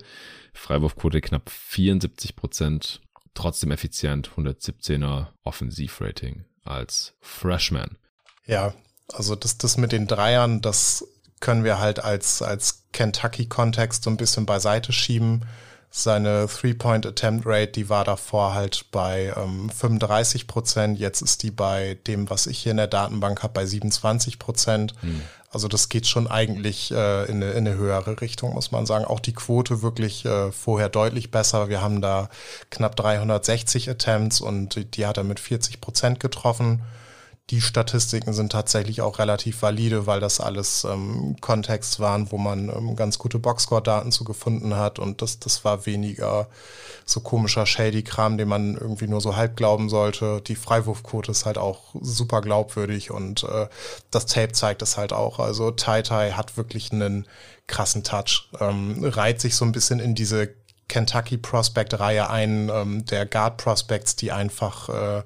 Freiwurfquote knapp 74%, trotzdem effizient, 117er Offensivrating als Freshman. Ja, also das, das mit den Dreiern, das können wir halt als, als Kentucky-Kontext so ein bisschen beiseite schieben. Seine Three-Point-Attempt-Rate, die war davor halt bei ähm, 35 Prozent. Jetzt ist die bei dem, was ich hier in der Datenbank habe, bei 27 Prozent. Hm. Also das geht schon eigentlich äh, in, eine, in eine höhere Richtung, muss man sagen. Auch die Quote wirklich äh, vorher deutlich besser. Wir haben da knapp 360 Attempts und die, die hat er mit 40 Prozent getroffen die Statistiken sind tatsächlich auch relativ valide, weil das alles ähm, Kontexts waren, wo man ähm, ganz gute Boxscore-Daten zu gefunden hat und das, das war weniger so komischer Shady-Kram, den man irgendwie nur so halb glauben sollte. Die Freiwurfquote ist halt auch super glaubwürdig und äh, das Tape zeigt es halt auch. Also Tai Tai hat wirklich einen krassen Touch, ähm, reiht sich so ein bisschen in diese Kentucky Prospect-Reihe ein, ähm, der Guard Prospects, die einfach äh,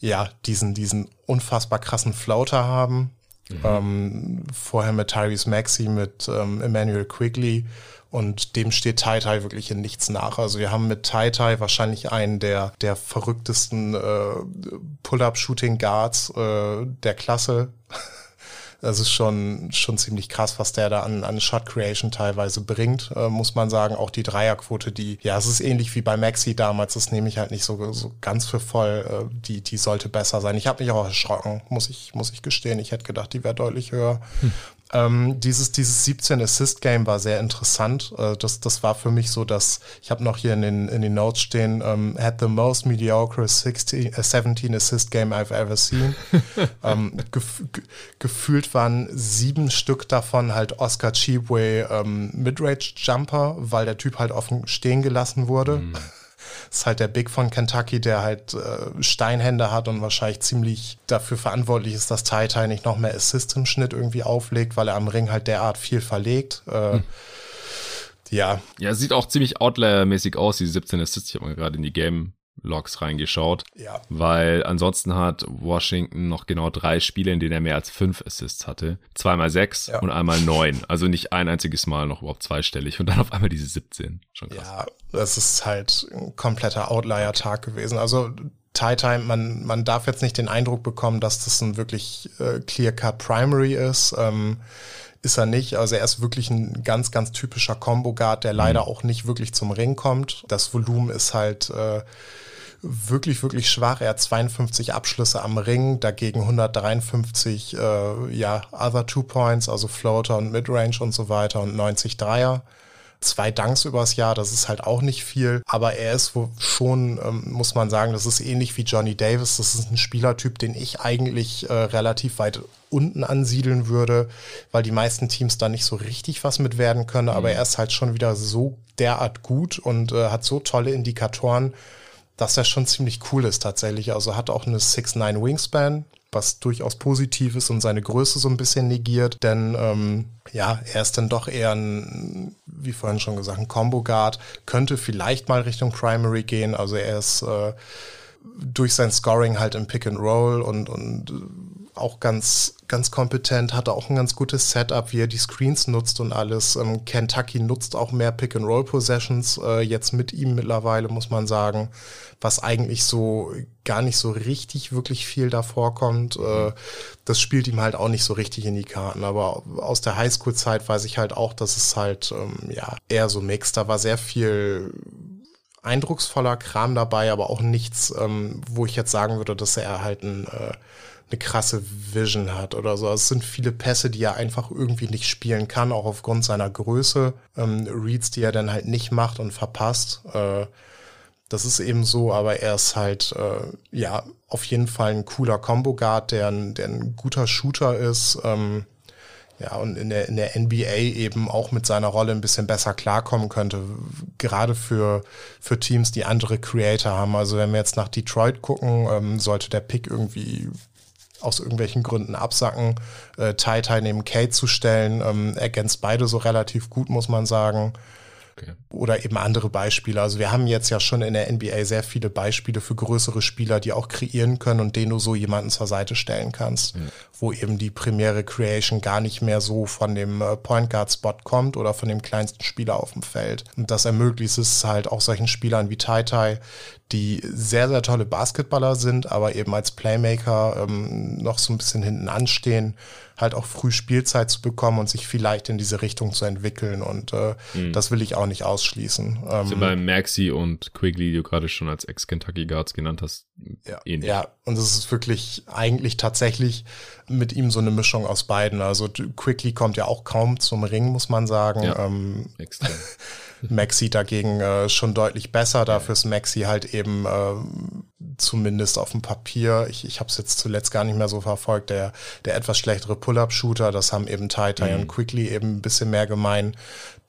ja, diesen, diesen unfassbar krassen Floater haben. Mhm. Ähm, vorher mit Tyrese Maxey, mit ähm, Emmanuel Quigley und dem steht Tai Tai wirklich in nichts nach. Also wir haben mit Tai Tai wahrscheinlich einen der, der verrücktesten äh, Pull-Up-Shooting Guards äh, der Klasse. Das ist schon, schon ziemlich krass, was der da an, an Shot Creation teilweise bringt, äh, muss man sagen. Auch die Dreierquote, die, ja, es ist ähnlich wie bei Maxi damals, das nehme ich halt nicht so, so ganz für voll. Äh, die, die sollte besser sein. Ich habe mich auch erschrocken, muss ich, muss ich gestehen. Ich hätte gedacht, die wäre deutlich höher. Hm. Ähm, dieses, dieses 17 Assist Game war sehr interessant. Äh, das, das war für mich so, dass ich habe noch hier in den, in den Notes stehen, ähm, had the most mediocre 16, äh, 17 Assist Game I've ever seen. (laughs) ähm, gef gefühlt waren sieben Stück davon halt Oscar Cheapway ähm, Midrange Jumper, weil der Typ halt offen stehen gelassen wurde. Mm ist halt der Big von Kentucky, der halt äh, Steinhände hat und wahrscheinlich ziemlich dafür verantwortlich ist, dass Tai Tai nicht noch mehr Assist im Schnitt irgendwie auflegt, weil er am Ring halt derart viel verlegt. Äh, hm. Ja. Ja, sieht auch ziemlich Outlier-mäßig aus, die 17 Assists. Ich habe mal gerade in die Game Logs reingeschaut. Ja. Weil ansonsten hat Washington noch genau drei Spiele, in denen er mehr als fünf Assists hatte. Zweimal sechs ja. und einmal neun. Also nicht ein einziges Mal noch überhaupt zweistellig und dann auf einmal diese 17. Schon krass. Ja, das ist halt ein kompletter Outlier-Tag gewesen. Also Tie Time, man, man darf jetzt nicht den Eindruck bekommen, dass das ein wirklich äh, clear-cut Primary ist. Ähm, ist er nicht. Also er ist wirklich ein ganz, ganz typischer Combo-Guard, der leider mhm. auch nicht wirklich zum Ring kommt. Das Volumen ist halt äh, wirklich, wirklich schwach. Er hat 52 Abschlüsse am Ring, dagegen 153 äh, ja, Other Two Points, also Floater und Midrange und so weiter und 90 Dreier. Zwei Dunks übers Jahr, das ist halt auch nicht viel, aber er ist schon, ähm, muss man sagen, das ist ähnlich wie Johnny Davis. Das ist ein Spielertyp, den ich eigentlich äh, relativ weit unten ansiedeln würde, weil die meisten Teams da nicht so richtig was mit werden können. Aber mhm. er ist halt schon wieder so derart gut und äh, hat so tolle Indikatoren, dass er schon ziemlich cool ist tatsächlich. Also hat auch eine 6'9 Wingspan, was durchaus positiv ist und seine Größe so ein bisschen negiert. Denn ähm, ja, er ist dann doch eher ein, wie vorhin schon gesagt, ein Combo Guard, könnte vielleicht mal Richtung Primary gehen. Also er ist äh, durch sein Scoring halt im Pick and Roll und, und auch ganz, ganz kompetent, hatte auch ein ganz gutes Setup, wie er die Screens nutzt und alles. Ähm, Kentucky nutzt auch mehr Pick-and-Roll-Possessions, äh, jetzt mit ihm mittlerweile, muss man sagen, was eigentlich so gar nicht so richtig wirklich viel davor kommt. Äh, das spielt ihm halt auch nicht so richtig in die Karten. Aber aus der Highschool-Zeit weiß ich halt auch, dass es halt ähm, ja eher so mixed. Da war sehr viel eindrucksvoller Kram dabei, aber auch nichts, ähm, wo ich jetzt sagen würde, dass er halt ein äh, eine krasse Vision hat oder so. Es sind viele Pässe, die er einfach irgendwie nicht spielen kann, auch aufgrund seiner Größe. Ähm, Reads, die er dann halt nicht macht und verpasst. Äh, das ist eben so, aber er ist halt, äh, ja, auf jeden Fall ein cooler Combo-Guard, der, ein, der ein guter Shooter ist. Ähm, ja, und in der, in der NBA eben auch mit seiner Rolle ein bisschen besser klarkommen könnte. Gerade für, für Teams, die andere Creator haben. Also wenn wir jetzt nach Detroit gucken, ähm, sollte der Pick irgendwie aus irgendwelchen Gründen absacken. Äh, Tai Tai neben Kate zu stellen, ähm, ergänzt beide so relativ gut, muss man sagen. Okay. Oder eben andere Beispiele. Also wir haben jetzt ja schon in der NBA sehr viele Beispiele für größere Spieler, die auch kreieren können und denen du so jemanden zur Seite stellen kannst, ja. wo eben die primäre Creation gar nicht mehr so von dem äh, Point Guard Spot kommt oder von dem kleinsten Spieler auf dem Feld. Und das ermöglicht es halt auch solchen Spielern wie Tai Tai, die sehr, sehr tolle Basketballer sind, aber eben als Playmaker ähm, noch so ein bisschen hinten anstehen, halt auch früh Spielzeit zu bekommen und sich vielleicht in diese Richtung zu entwickeln. Und äh, mhm. das will ich auch nicht ausschließen. Ähm, also bei Maxi und Quigley, die du gerade schon als Ex-Kentucky Guards genannt hast, ja, ähnlich. Ja, und es ist wirklich eigentlich tatsächlich mit ihm so eine Mischung aus beiden. Also Quigley kommt ja auch kaum zum Ring, muss man sagen. Ja, ähm, extrem. (laughs) Maxi dagegen äh, schon deutlich besser. Dafür ist Maxi halt eben äh, zumindest auf dem Papier, ich, ich habe es jetzt zuletzt gar nicht mehr so verfolgt, der, der etwas schlechtere Pull-Up-Shooter, das haben eben Tai Tai mhm. und Quickly eben ein bisschen mehr gemein.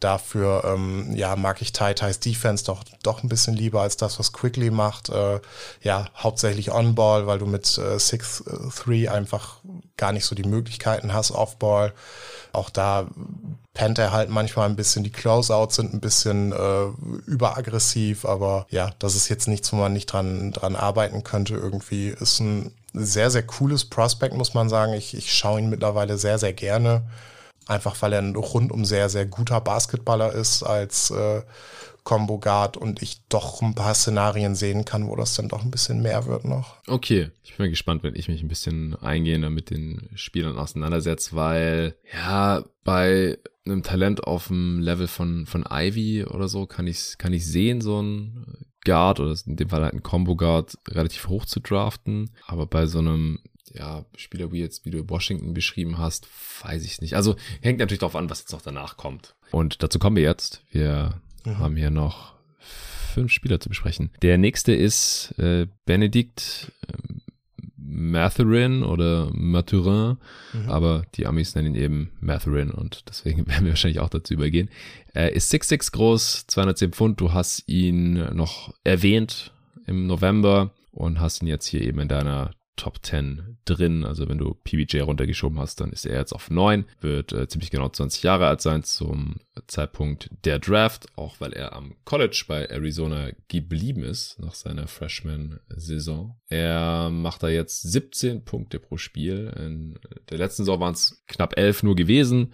Dafür ähm, ja, mag ich Tai Tai's Defense doch, doch ein bisschen lieber als das, was Quickly macht. Äh, ja, hauptsächlich On-Ball, weil du mit äh, 6-3 einfach gar nicht so die Möglichkeiten hast, Off-Ball. Auch da pennt er halt manchmal ein bisschen. Die Closeouts sind ein bisschen äh, überaggressiv, aber ja, das ist jetzt nichts, wo man nicht dran, dran arbeiten könnte. Irgendwie ist ein sehr, sehr cooles Prospect, muss man sagen. Ich, ich schaue ihn mittlerweile sehr, sehr gerne. Einfach weil er ein rundum sehr, sehr guter Basketballer ist als äh, Combo Guard und ich doch ein paar Szenarien sehen kann, wo das dann doch ein bisschen mehr wird noch. Okay, ich bin gespannt, wenn ich mich ein bisschen eingehender mit den Spielern auseinandersetze, weil ja, bei einem Talent auf dem Level von, von Ivy oder so kann ich, kann ich sehen, so ein Guard oder in dem Fall halt ein Combo Guard relativ hoch zu draften, aber bei so einem ja, Spieler wie jetzt, wie du Washington beschrieben hast, weiß ich nicht. Also hängt natürlich darauf an, was jetzt noch danach kommt. Und dazu kommen wir jetzt. Wir mhm. haben hier noch fünf Spieler zu besprechen. Der nächste ist äh, Benedikt äh, Matherin oder Mathurin, mhm. aber die Amis nennen ihn eben Matherin und deswegen (laughs) werden wir wahrscheinlich auch dazu übergehen. Er ist 6'6 groß, 210 Pfund. Du hast ihn noch erwähnt im November und hast ihn jetzt hier eben in deiner Top 10 drin. Also wenn du PBJ runtergeschoben hast, dann ist er jetzt auf 9, wird äh, ziemlich genau 20 Jahre alt sein zum Zeitpunkt der Draft, auch weil er am College bei Arizona geblieben ist nach seiner Freshman-Saison. Er macht da jetzt 17 Punkte pro Spiel. In der letzten Saison waren es knapp 11 nur gewesen.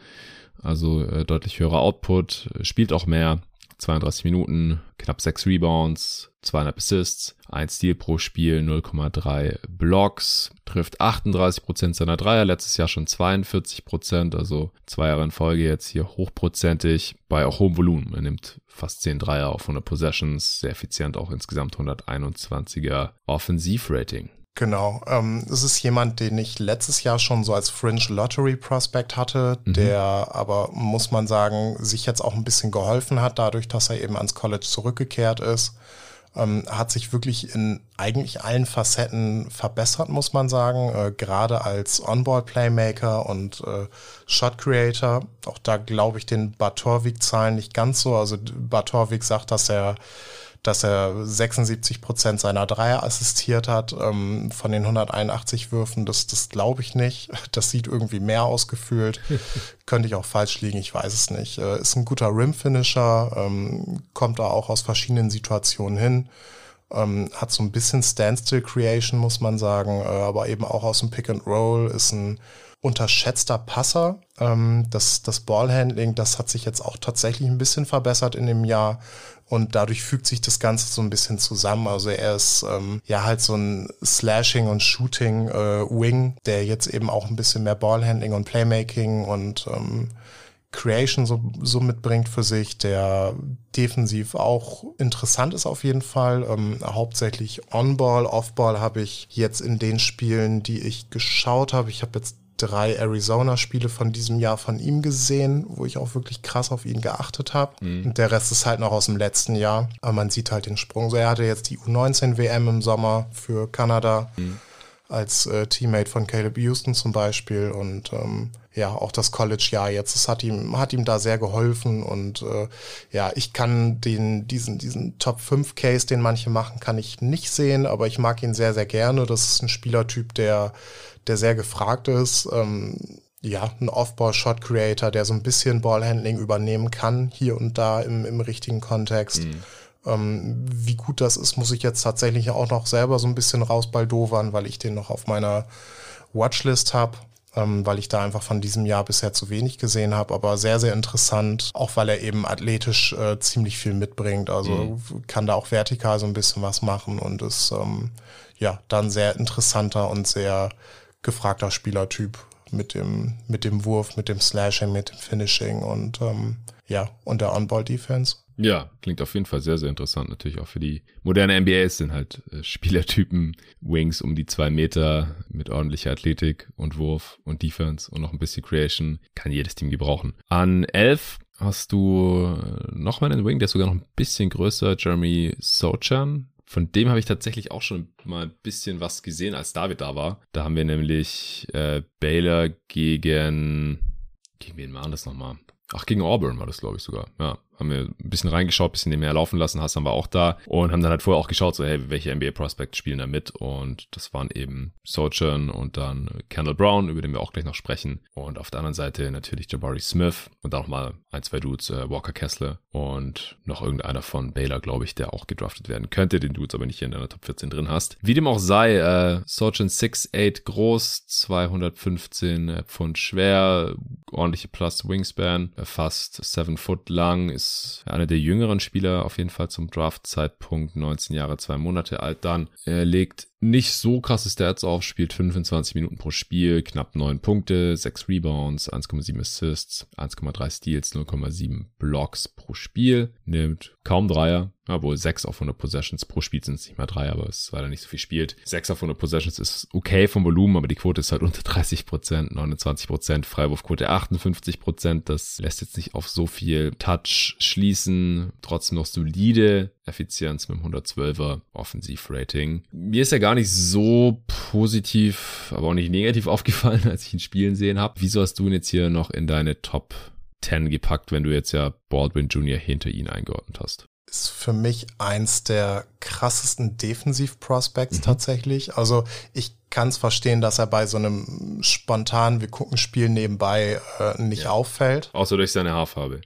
Also äh, deutlich höherer Output, spielt auch mehr. 32 Minuten, knapp 6 Rebounds, 200 Assists, 1 Steal pro Spiel, 0,3 Blocks, trifft 38% seiner Dreier, letztes Jahr schon 42%, also zwei Jahre in Folge jetzt hier hochprozentig, bei auch hohem Volumen. Er nimmt fast 10 Dreier auf 100 Possessions, sehr effizient, auch insgesamt 121er Offensivrating. Genau. Ähm, es ist jemand, den ich letztes Jahr schon so als Fringe Lottery Prospect hatte, mhm. der aber, muss man sagen, sich jetzt auch ein bisschen geholfen hat, dadurch, dass er eben ans College zurückgekehrt ist. Ähm, hat sich wirklich in eigentlich allen Facetten verbessert, muss man sagen. Äh, gerade als On-Ball-Playmaker und äh, Shot-Creator. Auch da glaube ich den Batorvik-Zahlen nicht ganz so. Also Batorvik sagt, dass er dass er 76 Prozent seiner Dreier assistiert hat ähm, von den 181 Würfen. Das, das glaube ich nicht. (laughs) Das sieht irgendwie mehr ausgefühlt. (laughs) Könnte ich auch falsch liegen, ich weiß es nicht. Äh, ist ein guter Rim-Finisher, ähm, kommt da auch aus verschiedenen Situationen hin. Ähm, hat so ein bisschen Standstill-Creation, muss man sagen, äh, aber eben auch aus dem Pick-and-Roll, ist ein unterschätzter Passer. Ähm, das, das Ballhandling, das hat sich jetzt auch tatsächlich ein bisschen verbessert in dem Jahr. Und dadurch fügt sich das Ganze so ein bisschen zusammen. Also er ist ähm, ja halt so ein Slashing und Shooting äh, Wing, der jetzt eben auch ein bisschen mehr Ballhandling und Playmaking und ähm, Creation so, so mitbringt für sich, der defensiv auch interessant ist auf jeden Fall. Ähm, hauptsächlich On-Ball, Off-Ball habe ich jetzt in den Spielen, die ich geschaut habe. Ich habe jetzt drei Arizona-Spiele von diesem Jahr von ihm gesehen, wo ich auch wirklich krass auf ihn geachtet habe. Mhm. Und der Rest ist halt noch aus dem letzten Jahr. Aber man sieht halt den Sprung. So, er hatte jetzt die U19-WM im Sommer für Kanada. Mhm. Als äh, Teammate von Caleb Houston zum Beispiel und ähm, ja, auch das College-Jahr jetzt, es hat ihm, hat ihm da sehr geholfen und äh, ja, ich kann den, diesen, diesen Top-5-Case, den manche machen, kann ich nicht sehen, aber ich mag ihn sehr, sehr gerne. Das ist ein Spielertyp, der, der sehr gefragt ist. Ähm, ja, ein Off-Ball-Shot-Creator, der so ein bisschen Ballhandling übernehmen kann, hier und da im, im richtigen Kontext. Mhm. Ähm, wie gut das ist, muss ich jetzt tatsächlich auch noch selber so ein bisschen rausbaldovern, weil ich den noch auf meiner Watchlist habe ähm, weil ich da einfach von diesem Jahr bisher zu wenig gesehen habe, aber sehr, sehr interessant, auch weil er eben athletisch äh, ziemlich viel mitbringt. Also mhm. kann da auch vertikal so ein bisschen was machen und ist ähm, ja dann sehr interessanter und sehr gefragter Spielertyp mit dem, mit dem Wurf, mit dem Slashing, mit dem Finishing und ähm, ja, und der On-Ball-Defense. Ja, klingt auf jeden Fall sehr, sehr interessant. Natürlich auch für die moderne NBA. Es sind halt äh, Spielertypen, Wings um die zwei Meter mit ordentlicher Athletik und Wurf und Defense und noch ein bisschen Creation. Kann jedes Team gebrauchen. An elf hast du äh, noch mal einen Wing, der ist sogar noch ein bisschen größer, Jeremy Sochan. Von dem habe ich tatsächlich auch schon mal ein bisschen was gesehen, als David da war. Da haben wir nämlich äh, Baylor gegen gegen wen waren das nochmal? Ach, gegen Auburn war das, glaube ich, sogar. Ja, haben wir ein bisschen reingeschaut, bisschen nebenher laufen lassen, Hassan war auch da und haben dann halt vorher auch geschaut, so hey, welche NBA Prospects spielen da mit und das waren eben Sojourn und dann Kendall Brown, über den wir auch gleich noch sprechen und auf der anderen Seite natürlich Jabari Smith und dann nochmal ein, zwei Dudes, äh, Walker Kessler und noch irgendeiner von Baylor, glaube ich, der auch gedraftet werden könnte, den Dudes aber nicht hier in deiner Top 14 drin hast. Wie dem auch sei, äh, Sojourn 6'8 groß, 215 Pfund schwer, ordentliche Plus Wingspan, fast 7 Foot lang, ist ist einer der jüngeren Spieler auf jeden Fall zum Draft-Zeitpunkt, 19 Jahre, zwei Monate alt dann. Er legt nicht so krasse Stats auf, spielt 25 Minuten pro Spiel, knapp 9 Punkte, 6 Rebounds, 1,7 Assists, 1,3 Steals, 0,7 Blocks pro Spiel, nimmt kaum Dreier, obwohl 6 auf 100 Possessions pro Spiel sind es nicht mal Dreier, aber es weil er nicht so viel spielt. 6 auf 100 Possessions ist okay vom Volumen, aber die Quote ist halt unter 30 Prozent, 29 Prozent, Freiwurfquote 58 Prozent, das lässt jetzt nicht auf so viel Touch schließen, trotzdem noch solide Effizienz mit dem 112er Offensivrating. Mir ist er gar nicht so positiv, aber auch nicht negativ (laughs) aufgefallen, als ich ihn spielen sehen habe. Wieso hast du ihn jetzt hier noch in deine Top 10 gepackt, wenn du jetzt ja Baldwin Jr. hinter ihn eingeordnet hast? Ist für mich eins der krassesten Defensiv-Prospects mhm. tatsächlich. Also ich kann es verstehen, dass er bei so einem spontanen, wir gucken Spiel nebenbei äh, nicht ja. auffällt. Außer durch seine Haarfarbe.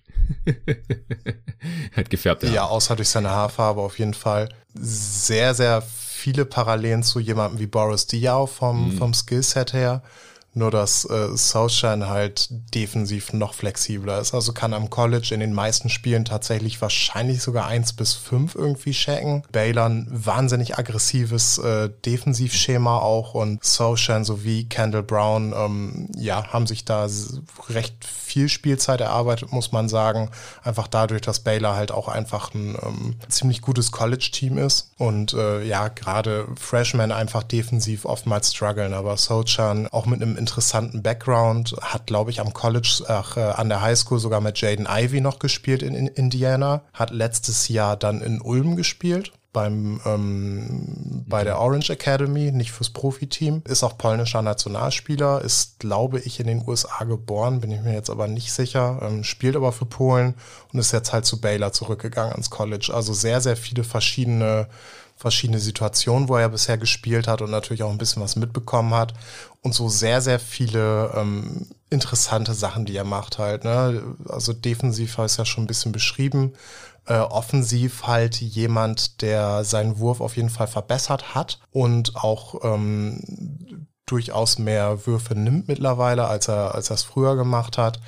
(laughs) Hat gefärbt. Ja, außer durch seine Haarfarbe auf jeden Fall. Sehr, sehr viele Parallelen zu jemandem wie Boris Diaw vom, mhm. vom Skillset her. Nur dass äh, Southshine halt defensiv noch flexibler ist. Also kann am College in den meisten Spielen tatsächlich wahrscheinlich sogar eins bis fünf irgendwie checken. Baylor ein wahnsinnig aggressives äh, Defensivschema auch und Southshine sowie Kendall Brown ähm, ja, haben sich da recht viel Spielzeit erarbeitet, muss man sagen. Einfach dadurch, dass Baylor halt auch einfach ein ähm, ziemlich gutes College-Team ist. Und äh, ja, gerade Freshmen einfach defensiv oftmals strugglen. Aber Sochan auch mit einem interessanten Background, hat, glaube ich, am College, ach, äh, an der Highschool sogar mit Jaden Ivy noch gespielt in, in Indiana, hat letztes Jahr dann in Ulm gespielt beim ähm, bei der Orange Academy, nicht fürs Profiteam. Ist auch polnischer Nationalspieler, ist, glaube ich, in den USA geboren, bin ich mir jetzt aber nicht sicher. Ähm, spielt aber für Polen und ist jetzt halt zu Baylor zurückgegangen ans College. Also sehr, sehr viele verschiedene verschiedene Situationen, wo er bisher gespielt hat und natürlich auch ein bisschen was mitbekommen hat. Und so sehr, sehr viele ähm, interessante Sachen, die er macht halt. Ne? Also defensiv ich ja schon ein bisschen beschrieben. Äh, offensiv halt jemand, der seinen Wurf auf jeden Fall verbessert hat und auch ähm, durchaus mehr Würfe nimmt mittlerweile, als er, als er es früher gemacht hat.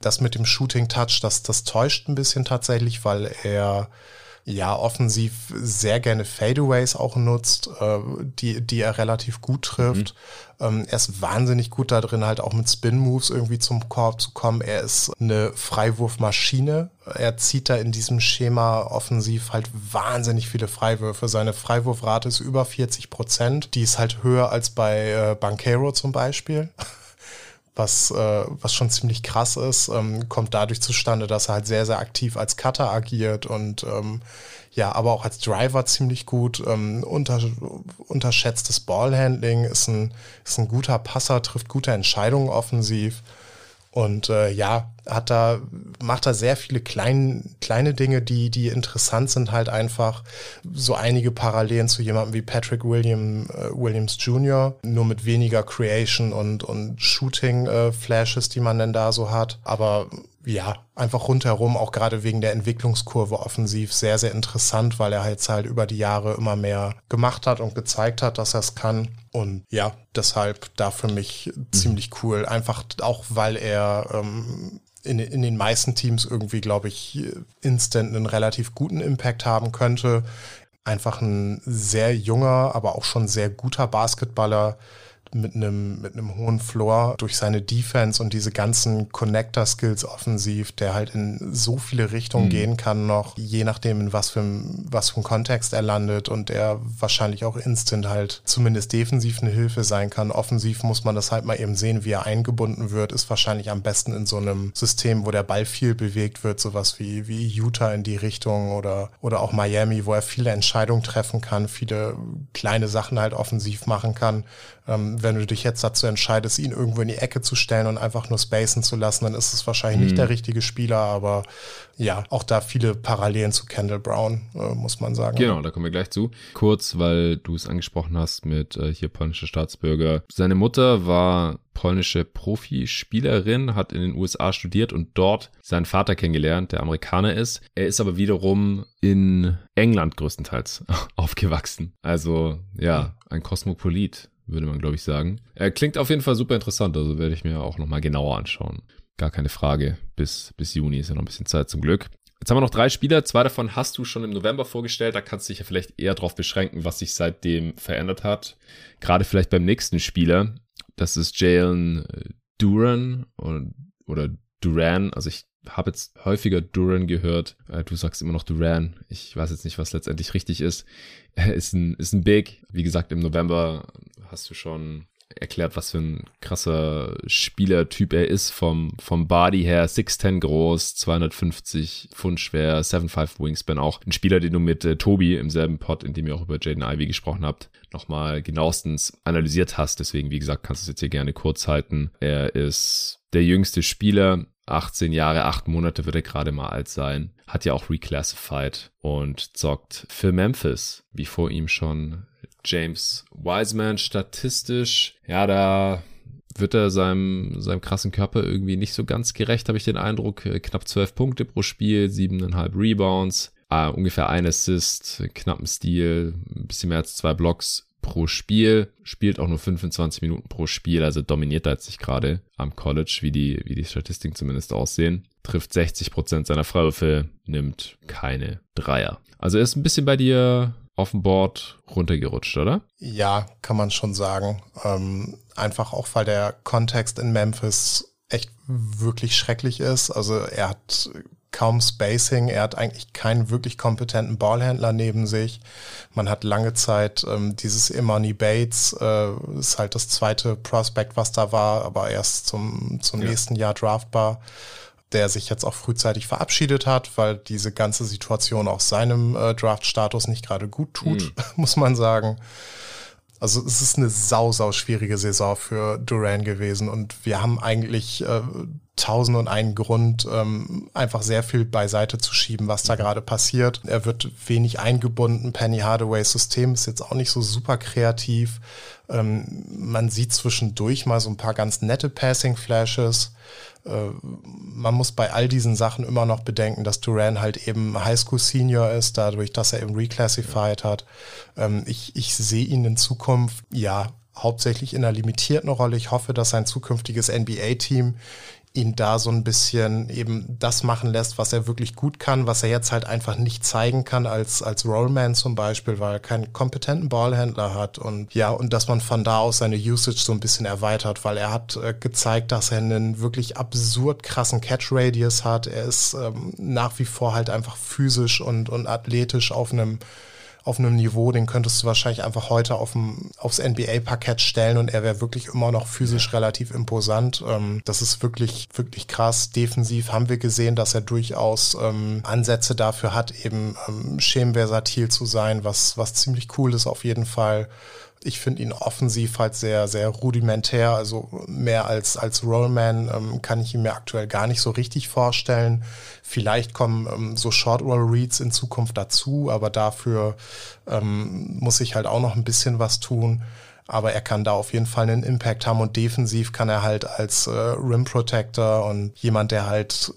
Das mit dem Shooting Touch, das, das täuscht ein bisschen tatsächlich, weil er ja offensiv sehr gerne Fadeaways auch nutzt, äh, die, die er relativ gut trifft. Mhm. Ähm, er ist wahnsinnig gut da drin, halt auch mit Spin-Moves irgendwie zum Korb zu kommen. Er ist eine Freiwurfmaschine. Er zieht da in diesem Schema offensiv halt wahnsinnig viele Freiwürfe. Seine Freiwurfrate ist über 40 Prozent. Die ist halt höher als bei äh, Banquero zum Beispiel was, äh, was schon ziemlich krass ist. Ähm, kommt dadurch zustande, dass er halt sehr, sehr aktiv als Cutter agiert und ähm, ja, aber auch als Driver ziemlich gut. Ähm, unter, unterschätztes Ballhandling, ist ein, ist ein guter Passer, trifft gute Entscheidungen offensiv. Und äh, ja, hat da, macht da sehr viele klein, kleine Dinge, die, die interessant sind, halt einfach so einige Parallelen zu jemandem wie Patrick William, äh, Williams Jr., nur mit weniger Creation und, und Shooting-Flashes, äh, die man denn da so hat. Aber ja, einfach rundherum, auch gerade wegen der Entwicklungskurve offensiv, sehr, sehr interessant, weil er jetzt halt über die Jahre immer mehr gemacht hat und gezeigt hat, dass er es kann. Und ja, deshalb da für mich mhm. ziemlich cool. Einfach auch, weil er ähm, in, in den meisten Teams irgendwie, glaube ich, instant einen relativ guten Impact haben könnte. Einfach ein sehr junger, aber auch schon sehr guter Basketballer, mit einem, mit einem hohen Floor durch seine Defense und diese ganzen Connector-Skills offensiv, der halt in so viele Richtungen mhm. gehen kann noch, je nachdem, in was für, was für einem Kontext er landet und der wahrscheinlich auch instant halt zumindest defensiv eine Hilfe sein kann. Offensiv muss man das halt mal eben sehen, wie er eingebunden wird, ist wahrscheinlich am besten in so einem System, wo der Ball viel bewegt wird, sowas wie, wie Utah in die Richtung oder, oder auch Miami, wo er viele Entscheidungen treffen kann, viele kleine Sachen halt offensiv machen kann ähm, wenn du dich jetzt dazu entscheidest, ihn irgendwo in die Ecke zu stellen und einfach nur spacen zu lassen, dann ist es wahrscheinlich mhm. nicht der richtige Spieler, aber ja, auch da viele Parallelen zu Kendall Brown, äh, muss man sagen. Genau, da kommen wir gleich zu. Kurz, weil du es angesprochen hast mit äh, hier polnische Staatsbürger. Seine Mutter war polnische Profispielerin, hat in den USA studiert und dort seinen Vater kennengelernt, der Amerikaner ist. Er ist aber wiederum in England größtenteils (laughs) aufgewachsen. Also ja, ein Kosmopolit würde man, glaube ich, sagen. Er klingt auf jeden Fall super interessant, also werde ich mir auch nochmal genauer anschauen. Gar keine Frage. Bis, bis Juni ist ja noch ein bisschen Zeit zum Glück. Jetzt haben wir noch drei Spieler. Zwei davon hast du schon im November vorgestellt. Da kannst du dich ja vielleicht eher darauf beschränken, was sich seitdem verändert hat. Gerade vielleicht beim nächsten Spieler. Das ist Jalen Duran oder, Duran. Also ich habe jetzt häufiger Duran gehört. Äh, du sagst immer noch Duran. Ich weiß jetzt nicht, was letztendlich richtig ist. (laughs) Ist ein, ist ein Big. Wie gesagt, im November hast du schon erklärt, was für ein krasser Spielertyp er ist vom, vom Body her. 6'10 groß, 250 Pfund schwer, 7'5 Wingspan auch. Ein Spieler, den du mit äh, Tobi im selben Pod, in dem ihr auch über Jaden Ivy gesprochen habt, nochmal genauestens analysiert hast. Deswegen, wie gesagt, kannst du es jetzt hier gerne kurz halten. Er ist der jüngste Spieler 18 Jahre, 8 Monate wird er gerade mal alt sein. Hat ja auch reclassified und zockt für Memphis, wie vor ihm schon James Wiseman. Statistisch, ja, da wird er seinem, seinem krassen Körper irgendwie nicht so ganz gerecht, habe ich den Eindruck. Knapp 12 Punkte pro Spiel, 7,5 Rebounds, äh, ungefähr ein Assist, knappen Stil, ein bisschen mehr als zwei Blocks pro Spiel, spielt auch nur 25 Minuten pro Spiel, also dominiert er jetzt nicht gerade am College, wie die, wie die Statistiken zumindest aussehen. Trifft 60 Prozent seiner Freiwürfe, nimmt keine Dreier. Also er ist ein bisschen bei dir auf dem Board runtergerutscht, oder? Ja, kann man schon sagen. Ähm, einfach auch, weil der Kontext in Memphis echt wirklich schrecklich ist. Also er hat kaum Spacing. Er hat eigentlich keinen wirklich kompetenten Ballhändler neben sich. Man hat lange Zeit ähm, dieses Imani Bates, äh, ist halt das zweite Prospect, was da war, aber erst zum, zum ja. nächsten Jahr draftbar, der sich jetzt auch frühzeitig verabschiedet hat, weil diese ganze Situation auch seinem äh, Draft-Status nicht gerade gut tut, mhm. (laughs) muss man sagen. Also es ist eine sau, sau schwierige Saison für Duran gewesen und wir haben eigentlich äh, tausend und einen Grund, ähm, einfach sehr viel beiseite zu schieben, was da gerade passiert. Er wird wenig eingebunden. Penny Hardaways System ist jetzt auch nicht so super kreativ. Ähm, man sieht zwischendurch mal so ein paar ganz nette Passing-Flashes. Äh, man muss bei all diesen Sachen immer noch bedenken, dass Duran halt eben Highschool Senior ist, dadurch, dass er eben reclassified hat. Ähm, ich, ich sehe ihn in Zukunft, ja, hauptsächlich in einer limitierten Rolle. Ich hoffe, dass sein zukünftiges NBA-Team ihn da so ein bisschen eben das machen lässt, was er wirklich gut kann, was er jetzt halt einfach nicht zeigen kann als, als Rollman zum Beispiel, weil er keinen kompetenten Ballhändler hat und ja, und dass man von da aus seine Usage so ein bisschen erweitert, weil er hat äh, gezeigt, dass er einen wirklich absurd krassen Catch-Radius hat. Er ist ähm, nach wie vor halt einfach physisch und, und athletisch auf einem auf einem Niveau, den könntest du wahrscheinlich einfach heute auf dem, aufs NBA-Parkett stellen und er wäre wirklich immer noch physisch relativ imposant. Ähm, das ist wirklich, wirklich krass. Defensiv haben wir gesehen, dass er durchaus ähm, Ansätze dafür hat, eben ähm, schemenversatil zu sein, was, was ziemlich cool ist auf jeden Fall. Ich finde ihn offensiv halt sehr, sehr rudimentär. Also mehr als, als Rollman ähm, kann ich ihn mir aktuell gar nicht so richtig vorstellen. Vielleicht kommen ähm, so Short Roll Reads in Zukunft dazu, aber dafür ähm, muss ich halt auch noch ein bisschen was tun. Aber er kann da auf jeden Fall einen Impact haben und defensiv kann er halt als äh, Rim Protector und jemand, der halt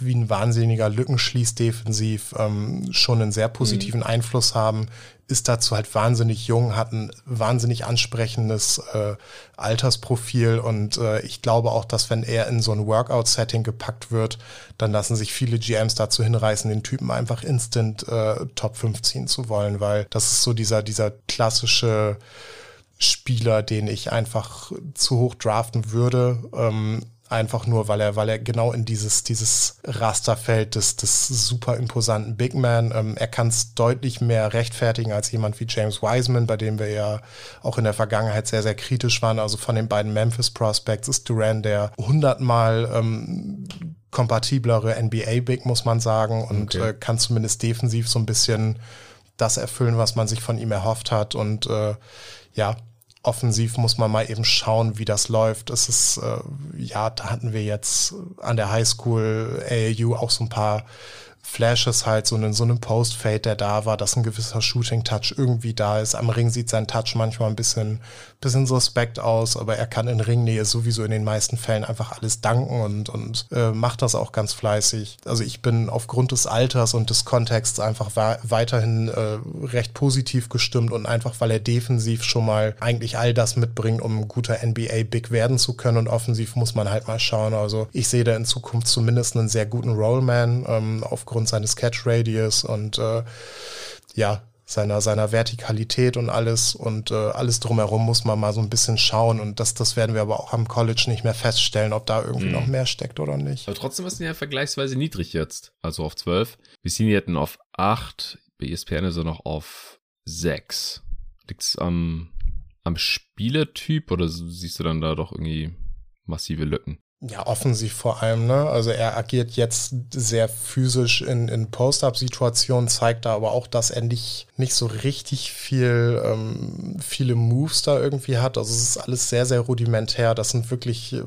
wie ein wahnsinniger Lücken schließt defensiv, ähm, schon einen sehr positiven mhm. Einfluss haben ist dazu halt wahnsinnig jung, hat ein wahnsinnig ansprechendes äh, Altersprofil und äh, ich glaube auch, dass wenn er in so ein Workout-Setting gepackt wird, dann lassen sich viele GMs dazu hinreißen, den Typen einfach instant äh, Top 5 ziehen zu wollen, weil das ist so dieser, dieser klassische Spieler, den ich einfach zu hoch draften würde. Ähm, Einfach nur, weil er, weil er genau in dieses, dieses Raster fällt des, des super imposanten Big Man. Ähm, er kann es deutlich mehr rechtfertigen als jemand wie James Wiseman, bei dem wir ja auch in der Vergangenheit sehr, sehr kritisch waren. Also von den beiden Memphis Prospects ist Duran der hundertmal ähm, kompatiblere NBA-Big, muss man sagen, und okay. äh, kann zumindest defensiv so ein bisschen das erfüllen, was man sich von ihm erhofft hat. Und äh, ja, offensiv muss man mal eben schauen, wie das läuft. Es ist, äh, ja, da hatten wir jetzt an der Highschool AAU auch so ein paar Flashes halt, so einen, so einen Post-Fade, der da war, dass ein gewisser Shooting-Touch irgendwie da ist. Am Ring sieht sein Touch manchmal ein bisschen, bisschen suspekt aus, aber er kann in Ringnähe sowieso in den meisten Fällen einfach alles danken und, und äh, macht das auch ganz fleißig. Also ich bin aufgrund des Alters und des Kontexts einfach weiterhin äh, recht positiv gestimmt und einfach, weil er defensiv schon mal eigentlich all das mitbringt, um ein guter NBA-Big werden zu können und offensiv muss man halt mal schauen. Also ich sehe da in Zukunft zumindest einen sehr guten Rollman ähm, aufgrund aufgrund seines Catch Radius und äh, ja, seiner, seiner Vertikalität und alles und äh, alles drumherum muss man mal so ein bisschen schauen und das, das werden wir aber auch am College nicht mehr feststellen, ob da irgendwie mhm. noch mehr steckt oder nicht. Aber trotzdem ist er ja vergleichsweise niedrig jetzt, also auf 12. Wir sind jetzt auf 8, bei ESPN ist er noch auf 6. Liegt es am, am Spielertyp oder siehst du dann da doch irgendwie massive Lücken? Ja, offensiv vor allem, ne? Also er agiert jetzt sehr physisch in, in Post-Up-Situationen, zeigt da aber auch, dass er nicht, nicht so richtig viel, ähm, viele Moves da irgendwie hat. Also es ist alles sehr, sehr rudimentär. Das sind wirklich äh,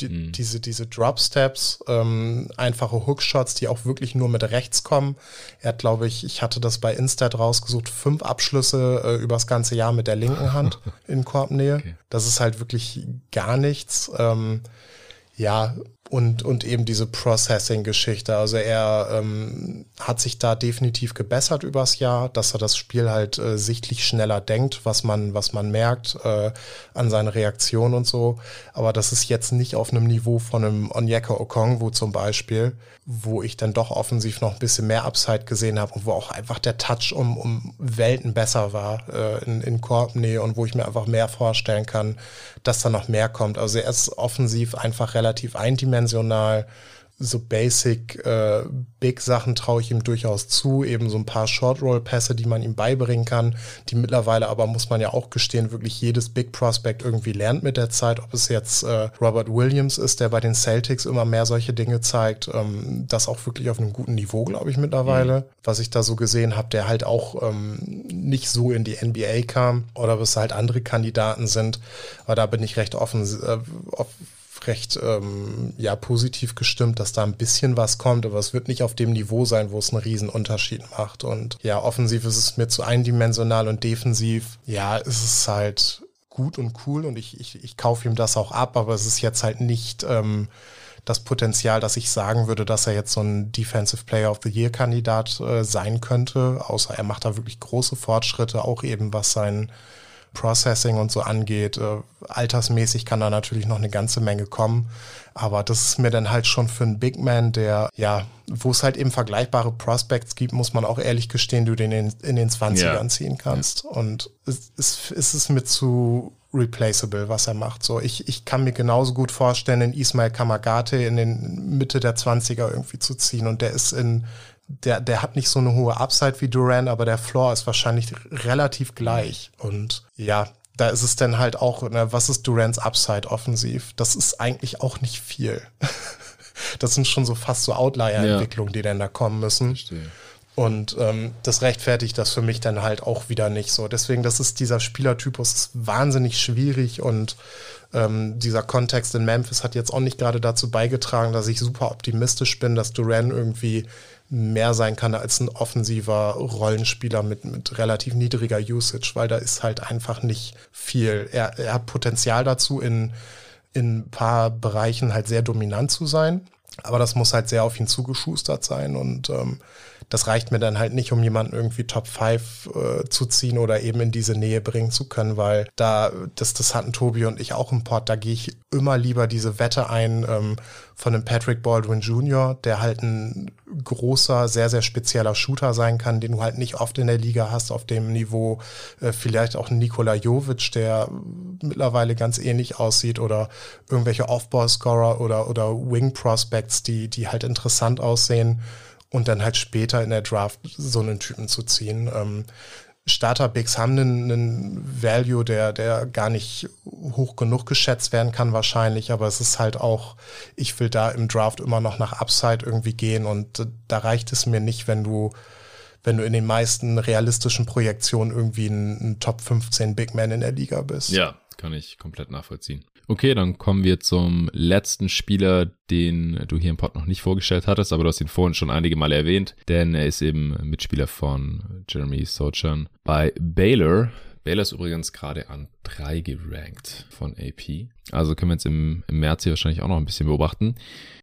die, mhm. diese, diese Drop-Steps, ähm, einfache Hookshots, die auch wirklich nur mit rechts kommen. Er hat, glaube ich, ich hatte das bei Instat rausgesucht, fünf Abschlüsse äh, übers ganze Jahr mit der linken Hand (laughs) in Korbnähe. Okay. Das ist halt wirklich gar nichts. Ähm, ja, und, und eben diese Processing-Geschichte. Also er ähm, hat sich da definitiv gebessert übers Jahr, dass er das Spiel halt äh, sichtlich schneller denkt, was man, was man merkt äh, an seine Reaktion und so. Aber das ist jetzt nicht auf einem Niveau von einem Onyeka Okongwu zum Beispiel, wo ich dann doch offensiv noch ein bisschen mehr Upside gesehen habe und wo auch einfach der Touch um, um Welten besser war äh, in, in Korbnähe und wo ich mir einfach mehr vorstellen kann, dass da noch mehr kommt. Also er ist offensiv einfach relativ eindimensional so basic äh, Big Sachen traue ich ihm durchaus zu, eben so ein paar Short Roll Pässe, die man ihm beibringen kann, die mittlerweile aber muss man ja auch gestehen, wirklich jedes Big Prospect irgendwie lernt mit der Zeit, ob es jetzt äh, Robert Williams ist, der bei den Celtics immer mehr solche Dinge zeigt, ähm, das auch wirklich auf einem guten Niveau, glaube ich mittlerweile, mhm. was ich da so gesehen habe, der halt auch ähm, nicht so in die NBA kam oder ob es halt andere Kandidaten sind, aber da bin ich recht offen, äh, off recht ähm, ja, positiv gestimmt, dass da ein bisschen was kommt, aber es wird nicht auf dem Niveau sein, wo es einen riesen Unterschied macht. Und ja, offensiv ist es mir zu eindimensional und defensiv, ja, ist es halt gut und cool und ich, ich, ich kaufe ihm das auch ab, aber es ist jetzt halt nicht ähm, das Potenzial, dass ich sagen würde, dass er jetzt so ein Defensive Player of the Year Kandidat äh, sein könnte, außer er macht da wirklich große Fortschritte, auch eben was sein Processing und so angeht. Äh, altersmäßig kann da natürlich noch eine ganze Menge kommen. Aber das ist mir dann halt schon für einen Big Man, der, ja, wo es halt eben vergleichbare Prospects gibt, muss man auch ehrlich gestehen, du den in, in den 20ern ja. ziehen kannst. Ja. Und es, es, es ist mir zu replaceable, was er macht. So, ich, ich kann mir genauso gut vorstellen, in Ismail Kamagate in den Mitte der 20er irgendwie zu ziehen. Und der ist in der, der hat nicht so eine hohe Upside wie Duran, aber der Floor ist wahrscheinlich relativ gleich. Und ja, da ist es dann halt auch, ne, was ist Durants Upside offensiv? Das ist eigentlich auch nicht viel. (laughs) das sind schon so fast so Outlier-Entwicklungen, die dann da kommen müssen. Verstehe. Und ähm, das rechtfertigt das für mich dann halt auch wieder nicht so. Deswegen, das ist dieser Spielertypus ist wahnsinnig schwierig und ähm, dieser Kontext in Memphis hat jetzt auch nicht gerade dazu beigetragen, dass ich super optimistisch bin, dass Duran irgendwie mehr sein kann als ein offensiver Rollenspieler mit, mit relativ niedriger Usage, weil da ist halt einfach nicht viel. Er, er hat Potenzial dazu, in, in ein paar Bereichen halt sehr dominant zu sein, aber das muss halt sehr auf ihn zugeschustert sein und ähm, das reicht mir dann halt nicht, um jemanden irgendwie Top 5 äh, zu ziehen oder eben in diese Nähe bringen zu können, weil da, das, das hatten Tobi und ich auch im Port, da gehe ich immer lieber diese Wette ein ähm, von dem Patrick Baldwin Jr., der halt ein großer, sehr, sehr spezieller Shooter sein kann, den du halt nicht oft in der Liga hast auf dem Niveau. Äh, vielleicht auch Nikola Jovic, der mittlerweile ganz ähnlich aussieht oder irgendwelche Off-Ball-Scorer oder, oder Wing-Prospects, die, die halt interessant aussehen und dann halt später in der Draft so einen Typen zu ziehen. Ähm, Starter-Bigs haben einen, einen Value, der, der gar nicht hoch genug geschätzt werden kann wahrscheinlich, aber es ist halt auch, ich will da im Draft immer noch nach Upside irgendwie gehen und da reicht es mir nicht, wenn du wenn du in den meisten realistischen Projektionen irgendwie ein, ein Top 15 Big Man in der Liga bist. Ja, kann ich komplett nachvollziehen. Okay, dann kommen wir zum letzten Spieler, den du hier im Pod noch nicht vorgestellt hattest, aber du hast ihn vorhin schon einige Male erwähnt, denn er ist eben Mitspieler von Jeremy Sochan bei Baylor. Baylor ist übrigens gerade an drei gerankt von AP. Also können wir jetzt im, im März hier wahrscheinlich auch noch ein bisschen beobachten.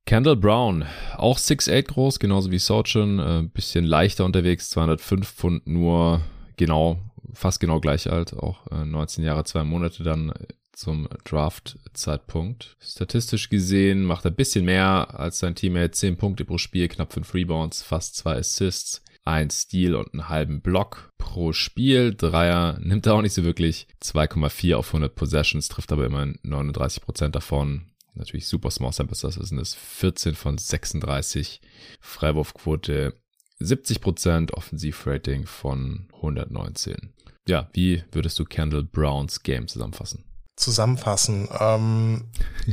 Kendall Brown, auch 6'8 groß, genauso wie Sochan, äh, bisschen leichter unterwegs, 205 Pfund nur, genau, fast genau gleich alt, auch äh, 19 Jahre, zwei Monate dann zum Draft-Zeitpunkt. Statistisch gesehen macht er ein bisschen mehr als sein Teammate. 10 Punkte pro Spiel, knapp 5 Rebounds, fast 2 Assists, ein Steal und einen halben Block pro Spiel. Dreier nimmt er auch nicht so wirklich. 2,4 auf 100 Possessions, trifft aber immerhin 39% davon. Natürlich super small sample, das sind es 14 von 36. Freiwurfquote 70%, Offensivrating von 119. Ja, wie würdest du Kendall Browns Game zusammenfassen? Zusammenfassen. Ähm,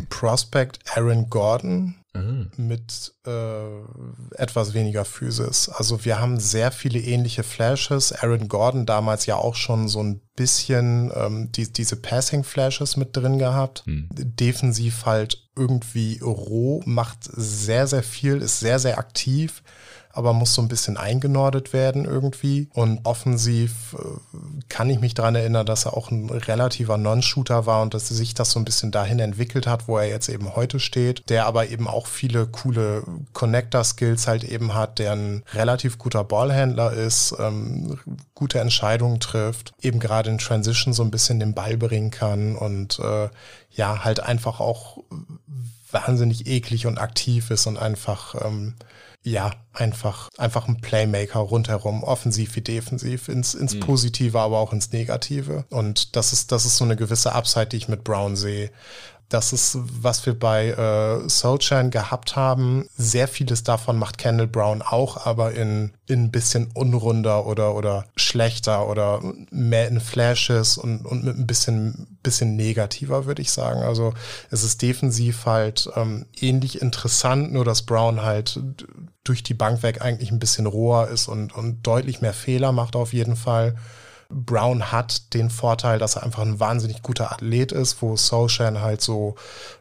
Prospect Aaron Gordon mhm. mit äh, etwas weniger Physis. Also wir haben sehr viele ähnliche Flashes. Aaron Gordon damals ja auch schon so ein bisschen ähm, die, diese Passing-Flashes mit drin gehabt. Mhm. Defensiv halt irgendwie roh, macht sehr, sehr viel, ist sehr, sehr aktiv aber muss so ein bisschen eingenordet werden irgendwie. Und offensiv äh, kann ich mich daran erinnern, dass er auch ein relativer Non-Shooter war und dass sich das so ein bisschen dahin entwickelt hat, wo er jetzt eben heute steht, der aber eben auch viele coole Connector-Skills halt eben hat, der ein relativ guter Ballhändler ist, ähm, gute Entscheidungen trifft, eben gerade in Transition so ein bisschen den Ball bringen kann und äh, ja, halt einfach auch wahnsinnig eklig und aktiv ist und einfach ähm, ja, einfach, einfach ein Playmaker rundherum, offensiv wie defensiv, ins, ins mhm. Positive, aber auch ins Negative. Und das ist, das ist so eine gewisse Upside, die ich mit Brown sehe. Das ist, was wir bei äh, Soulchan gehabt haben. Sehr vieles davon macht Kendall Brown auch, aber in, in ein bisschen unrunder oder, oder schlechter oder mehr in Flashes und, und mit ein bisschen, bisschen negativer, würde ich sagen. Also es ist defensiv halt ähm, ähnlich interessant, nur dass Brown halt durch die Bank weg eigentlich ein bisschen roher ist und, und deutlich mehr Fehler macht auf jeden Fall. Brown hat den Vorteil, dass er einfach ein wahnsinnig guter Athlet ist, wo Solshan halt so,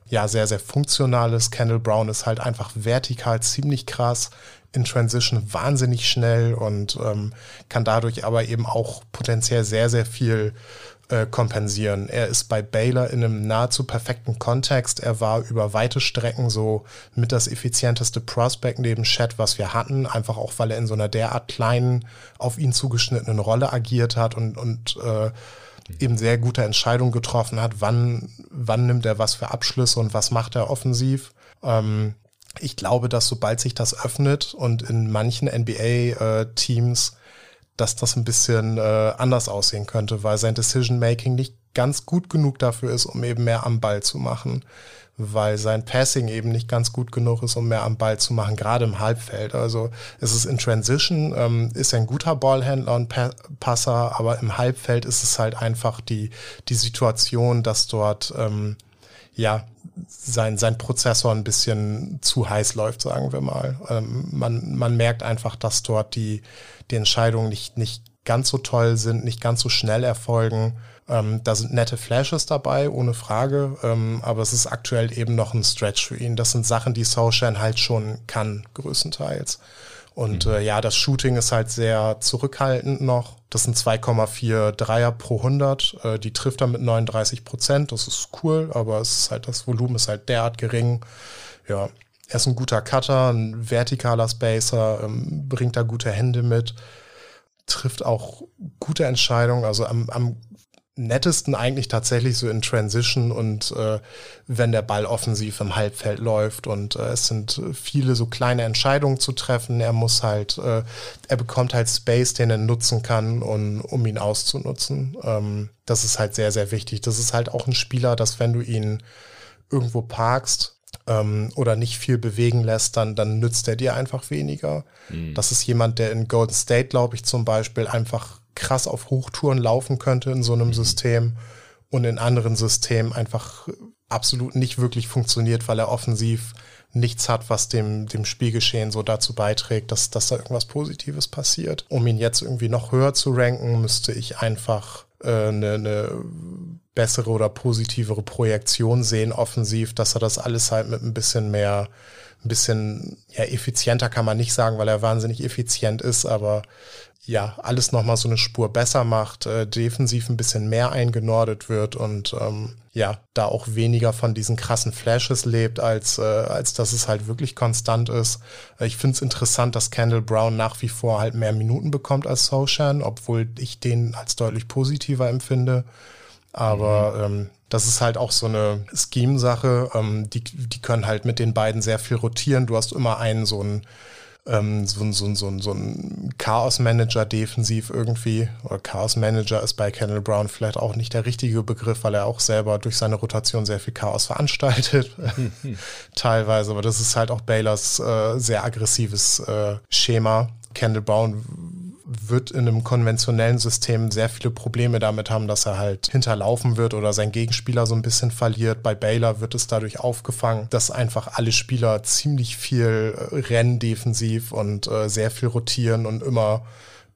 ja, sehr, sehr funktional ist. Kendall Brown ist halt einfach vertikal ziemlich krass, in Transition wahnsinnig schnell und ähm, kann dadurch aber eben auch potenziell sehr, sehr viel äh, kompensieren. Er ist bei Baylor in einem nahezu perfekten Kontext. Er war über weite Strecken so mit das effizienteste Prospect neben Chat, was wir hatten, einfach auch, weil er in so einer derart kleinen, auf ihn zugeschnittenen Rolle agiert hat und, und äh, eben sehr gute Entscheidungen getroffen hat, wann, wann nimmt er was für Abschlüsse und was macht er offensiv. Ähm, ich glaube, dass sobald sich das öffnet und in manchen NBA-Teams äh, dass das ein bisschen äh, anders aussehen könnte, weil sein Decision-Making nicht ganz gut genug dafür ist, um eben mehr am Ball zu machen weil sein Passing eben nicht ganz gut genug ist, um mehr am Ball zu machen, gerade im Halbfeld. Also es ist in Transition, ähm, ist ein guter Ballhändler und pa Passer, aber im Halbfeld ist es halt einfach die, die Situation, dass dort ähm, ja sein, sein Prozessor ein bisschen zu heiß läuft, sagen wir mal. Ähm, man, man merkt einfach, dass dort die, die Entscheidungen nicht, nicht ganz so toll sind, nicht ganz so schnell erfolgen. Ähm, da sind nette Flashes dabei, ohne Frage, ähm, aber es ist aktuell eben noch ein Stretch für ihn. Das sind Sachen, die Soulshine halt schon kann, größtenteils. Und mhm. äh, ja, das Shooting ist halt sehr zurückhaltend noch. Das sind 2,4 Dreier pro 100. Äh, die trifft er mit 39 Prozent. Das ist cool, aber es ist halt, das Volumen ist halt derart gering. Ja, er ist ein guter Cutter, ein vertikaler Spacer, ähm, bringt da gute Hände mit, trifft auch gute Entscheidungen. Also am, am nettesten eigentlich tatsächlich so in Transition und äh, wenn der Ball offensiv im Halbfeld läuft und äh, es sind viele so kleine Entscheidungen zu treffen. Er muss halt, äh, er bekommt halt Space, den er nutzen kann, und, um ihn auszunutzen. Ähm, das ist halt sehr, sehr wichtig. Das ist halt auch ein Spieler, dass wenn du ihn irgendwo parkst, ähm, oder nicht viel bewegen lässt, dann, dann nützt er dir einfach weniger. Mhm. Das ist jemand, der in Golden State, glaube ich, zum Beispiel einfach krass auf Hochtouren laufen könnte in so einem mhm. System und in anderen Systemen einfach absolut nicht wirklich funktioniert, weil er offensiv nichts hat, was dem, dem Spielgeschehen so dazu beiträgt, dass, dass da irgendwas Positives passiert. Um ihn jetzt irgendwie noch höher zu ranken, müsste ich einfach äh, eine, eine bessere oder positivere Projektion sehen, offensiv, dass er das alles halt mit ein bisschen mehr, ein bisschen ja, effizienter kann man nicht sagen, weil er wahnsinnig effizient ist, aber ja, alles nochmal so eine Spur besser macht, äh, defensiv ein bisschen mehr eingenordet wird und ähm, ja, da auch weniger von diesen krassen Flashes lebt, als, äh, als dass es halt wirklich konstant ist. Äh, ich finde es interessant, dass Kendall Brown nach wie vor halt mehr Minuten bekommt als Soshan, obwohl ich den als deutlich positiver empfinde. Aber mhm. ähm, das ist halt auch so eine Scheme-Sache. Ähm, die, die können halt mit den beiden sehr viel rotieren. Du hast immer einen so einen ähm, so, so, so, so ein Chaos-Manager defensiv irgendwie. Oder Chaos-Manager ist bei Kendall Brown vielleicht auch nicht der richtige Begriff, weil er auch selber durch seine Rotation sehr viel Chaos veranstaltet. (laughs) Teilweise. Aber das ist halt auch Baylors äh, sehr aggressives äh, Schema. Kendall Brown wird in einem konventionellen System sehr viele Probleme damit haben, dass er halt hinterlaufen wird oder sein Gegenspieler so ein bisschen verliert. Bei Baylor wird es dadurch aufgefangen, dass einfach alle Spieler ziemlich viel äh, rennen defensiv und äh, sehr viel rotieren und immer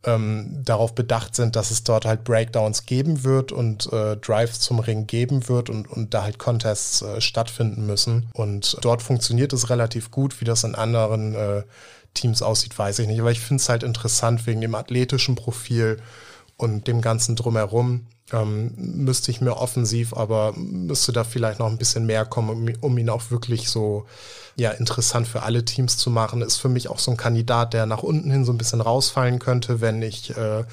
ähm, darauf bedacht sind, dass es dort halt Breakdowns geben wird und äh, Drives zum Ring geben wird und, und da halt Contests äh, stattfinden müssen. Und dort funktioniert es relativ gut, wie das in anderen äh, Teams aussieht, weiß ich nicht. Aber ich finde es halt interessant wegen dem athletischen Profil und dem Ganzen drumherum. Ähm, müsste ich mir offensiv, aber müsste da vielleicht noch ein bisschen mehr kommen, um, um, ihn auch wirklich so ja interessant für alle Teams zu machen. Ist für mich auch so ein Kandidat, der nach unten hin so ein bisschen rausfallen könnte, wenn ich äh,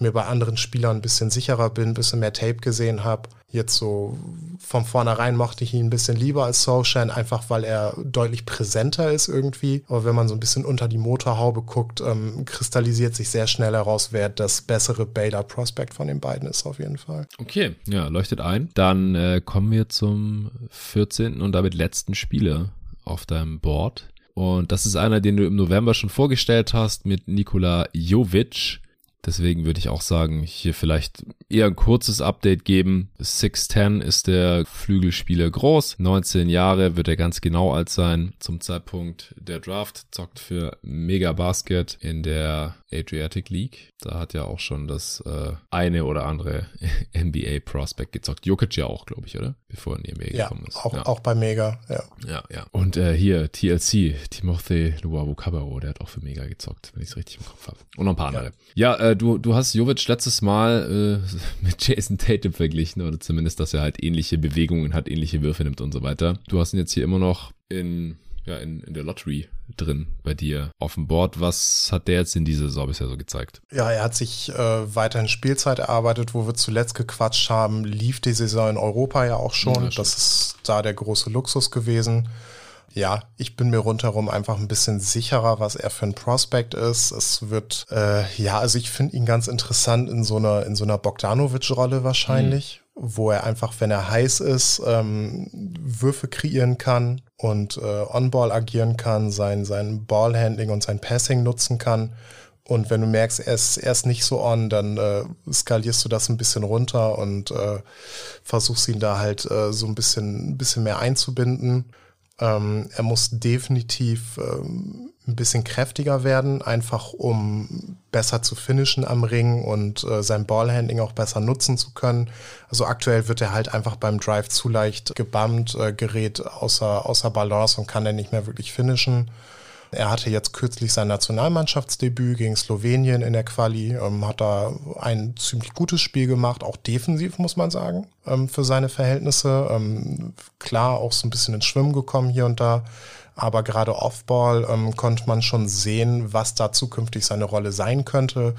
mir bei anderen Spielern ein bisschen sicherer bin, ein bisschen mehr Tape gesehen habe. Jetzt so von vornherein mochte ich ihn ein bisschen lieber als Soulshine, einfach weil er deutlich präsenter ist irgendwie. Aber wenn man so ein bisschen unter die Motorhaube guckt, ähm, kristallisiert sich sehr schnell heraus, wer das bessere Baylor Prospect von den beiden ist auf jeden Fall. Okay, ja, leuchtet ein. Dann äh, kommen wir zum 14. und damit letzten Spieler auf deinem Board. Und das ist einer, den du im November schon vorgestellt hast mit Nikola Jovic. Deswegen würde ich auch sagen, hier vielleicht eher ein kurzes Update geben. 6'10 ist der Flügelspieler groß. 19 Jahre wird er ganz genau alt sein zum Zeitpunkt der Draft. Zockt für Mega Basket in der Adriatic League. Da hat ja auch schon das äh, eine oder andere (laughs) NBA Prospect gezockt. Jokic ja auch, glaube ich, oder? Bevor er in die NBA ja, gekommen ist. Auch, ja, auch bei Mega, ja. Ja, ja. Und äh, hier TLC, Timothy Luavu Cabarro, der hat auch für Mega gezockt, wenn ich es richtig im Kopf habe. Und noch ein paar andere. Ja, ja äh, du, du hast Jovic letztes Mal äh, (laughs) mit Jason Tatum verglichen, oder zumindest, dass er halt ähnliche Bewegungen hat, ähnliche Würfe nimmt und so weiter. Du hast ihn jetzt hier immer noch in ja, in, in der Lottery drin bei dir auf dem Board. Was hat der jetzt in dieser Saison bisher so gezeigt? Ja, er hat sich äh, weiterhin Spielzeit erarbeitet, wo wir zuletzt gequatscht haben, lief die Saison in Europa ja auch schon. Ja, das ist da der große Luxus gewesen. Ja, ich bin mir rundherum einfach ein bisschen sicherer, was er für ein Prospect ist. Es wird, äh, ja, also ich finde ihn ganz interessant in so einer, in so einer Bogdanovic-Rolle wahrscheinlich. Mhm wo er einfach, wenn er heiß ist, ähm, Würfe kreieren kann und äh, On-Ball agieren kann, sein, sein Ballhandling und sein Passing nutzen kann. Und wenn du merkst, er ist, er ist nicht so on, dann äh, skalierst du das ein bisschen runter und äh, versuchst ihn da halt äh, so ein bisschen, ein bisschen mehr einzubinden. Ähm, er muss definitiv ähm, ein bisschen kräftiger werden, einfach um besser zu finishen am Ring und äh, sein Ballhandling auch besser nutzen zu können. Also aktuell wird er halt einfach beim Drive zu leicht gebammt, äh, gerät außer, außer Balance und kann dann nicht mehr wirklich finishen. Er hatte jetzt kürzlich sein Nationalmannschaftsdebüt gegen Slowenien in der Quali, ähm, hat da ein ziemlich gutes Spiel gemacht, auch defensiv muss man sagen, ähm, für seine Verhältnisse. Ähm, klar, auch so ein bisschen ins Schwimmen gekommen hier und da. Aber gerade Offball ähm, konnte man schon sehen, was da zukünftig seine Rolle sein könnte.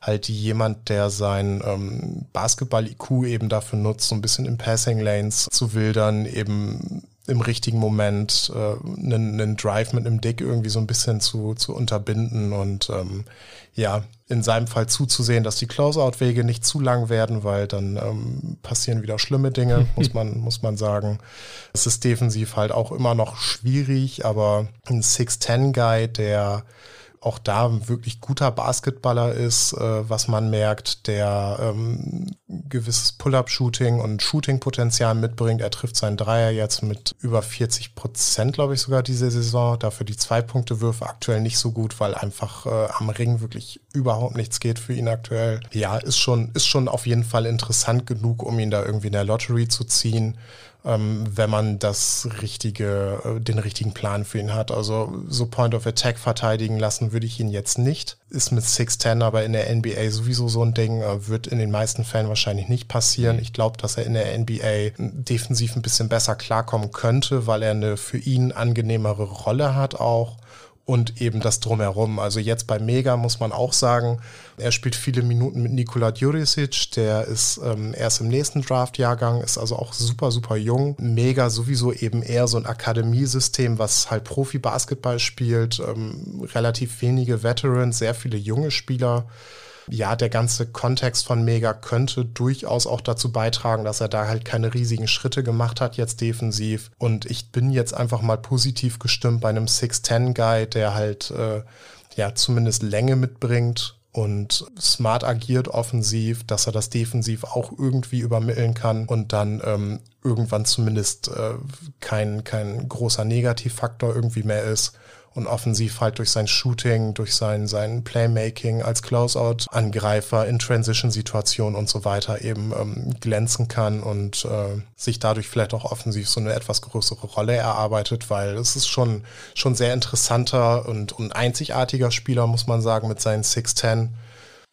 Halt jemand, der sein ähm, Basketball-IQ eben dafür nutzt, so ein bisschen in Passing Lanes zu wildern, eben im richtigen Moment äh, einen, einen Drive mit einem Dick irgendwie so ein bisschen zu, zu unterbinden und ähm, ja, in seinem Fall zuzusehen, dass die Closeout-Wege nicht zu lang werden, weil dann ähm, passieren wieder schlimme Dinge, (laughs) muss man, muss man sagen. Es ist defensiv halt auch immer noch schwierig, aber ein 6-10-Guy, der auch da ein wirklich guter Basketballer ist, äh, was man merkt, der ähm, gewisses Pull-up-Shooting und Shooting-Potenzial mitbringt. Er trifft seinen Dreier jetzt mit über 40 Prozent, glaube ich, sogar diese Saison. Dafür die Zwei-Punkte-Würfe aktuell nicht so gut, weil einfach äh, am Ring wirklich überhaupt nichts geht für ihn aktuell. Ja, ist schon, ist schon auf jeden Fall interessant genug, um ihn da irgendwie in der Lottery zu ziehen ähm, wenn man das richtige, äh, den richtigen Plan für ihn hat. Also so Point of Attack verteidigen lassen würde ich ihn jetzt nicht. Ist mit 6'10 aber in der NBA sowieso so ein Ding, äh, wird in den meisten Fällen wahrscheinlich nicht passieren. Ich glaube, dass er in der NBA defensiv ein bisschen besser klarkommen könnte, weil er eine für ihn angenehmere Rolle hat auch und eben das drumherum. Also jetzt bei Mega muss man auch sagen, er spielt viele Minuten mit Nikola Djuricic, der ist ähm, erst im nächsten Draft-Jahrgang, ist also auch super, super jung. Mega sowieso eben eher so ein Akademiesystem, was halt Profi-Basketball spielt, ähm, relativ wenige Veterans, sehr viele junge Spieler ja, der ganze Kontext von Mega könnte durchaus auch dazu beitragen, dass er da halt keine riesigen Schritte gemacht hat jetzt defensiv. Und ich bin jetzt einfach mal positiv gestimmt bei einem 6'10-Guy, der halt äh, ja zumindest Länge mitbringt und smart agiert offensiv, dass er das defensiv auch irgendwie übermitteln kann und dann ähm, irgendwann zumindest äh, kein, kein großer Negativfaktor irgendwie mehr ist und offensiv halt durch sein Shooting, durch sein, sein Playmaking als Closeout-Angreifer in Transition-Situationen und so weiter eben ähm, glänzen kann und äh, sich dadurch vielleicht auch offensiv so eine etwas größere Rolle erarbeitet, weil es ist schon, schon sehr interessanter und, und einzigartiger Spieler, muss man sagen, mit seinen 6'10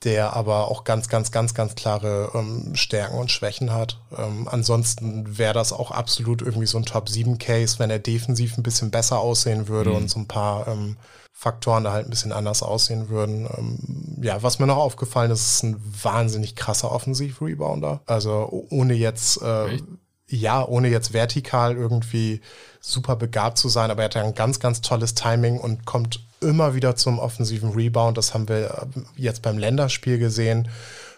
der aber auch ganz, ganz, ganz, ganz klare ähm, Stärken und Schwächen hat. Ähm, ansonsten wäre das auch absolut irgendwie so ein Top-7-Case, wenn er defensiv ein bisschen besser aussehen würde mhm. und so ein paar ähm, Faktoren da halt ein bisschen anders aussehen würden. Ähm, ja, was mir noch aufgefallen ist, ist ein wahnsinnig krasser Offensiv-Rebounder. Also ohne jetzt, äh, ja, ohne jetzt vertikal irgendwie super begabt zu sein, aber er hat ein ganz, ganz tolles Timing und kommt immer wieder zum offensiven Rebound. Das haben wir äh, jetzt beim Länderspiel gesehen,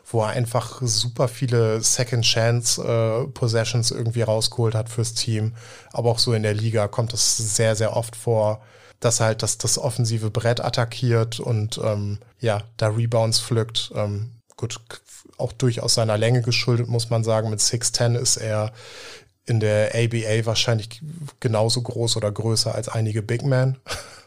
wo er einfach super viele Second Chance äh, Possessions irgendwie rausgeholt hat fürs Team. Aber auch so in der Liga kommt das sehr, sehr oft vor, dass er halt das, das offensive Brett attackiert und ähm, ja, da Rebounds pflückt. Ähm, gut, auch durchaus seiner Länge geschuldet, muss man sagen. Mit 6'10 ist er in der ABA wahrscheinlich genauso groß oder größer als einige Big Men.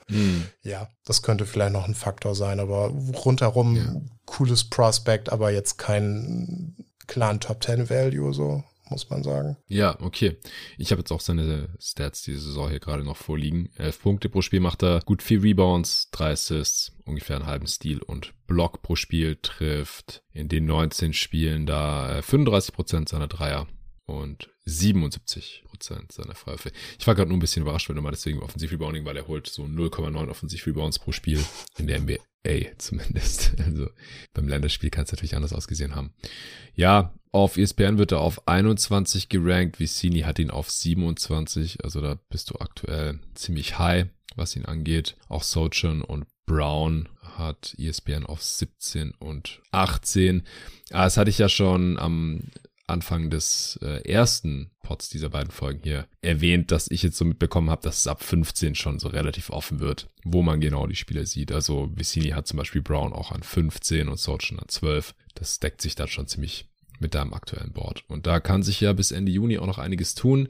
Mhm. (laughs) Ja, das könnte vielleicht noch ein Faktor sein, aber rundherum ja. cooles Prospect, aber jetzt kein klaren Top Ten Value so muss man sagen. Ja, okay. Ich habe jetzt auch seine Stats diese Saison hier gerade noch vorliegen. Elf Punkte pro Spiel macht er, gut vier Rebounds, drei Assists, ungefähr einen halben Stil und Block pro Spiel trifft in den 19 Spielen da 35 äh, Prozent seiner Dreier und 77 Prozent seiner Freiwürfe. Ich war gerade nur ein bisschen überrascht, wenn du mal deswegen Offensiv-Rebounding, weil er holt so 0,9 Offensiv-Rebounds pro Spiel in der NBA (laughs) zumindest. Also beim Länderspiel kann es natürlich anders ausgesehen haben. Ja, auf ESPN wird er auf 21 gerankt. Vicini hat ihn auf 27. Also da bist du aktuell ziemlich high, was ihn angeht. Auch Sochan und Brown hat ESPN auf 17 und 18. Ah, das hatte ich ja schon am Anfang des äh, ersten Pods dieser beiden Folgen hier erwähnt, dass ich jetzt so mitbekommen habe, dass es ab 15 schon so relativ offen wird, wo man genau die Spieler sieht. Also Vicini hat zum Beispiel Brown auch an 15 und Soch an 12. Das deckt sich dann schon ziemlich mit deinem aktuellen Board. Und da kann sich ja bis Ende Juni auch noch einiges tun.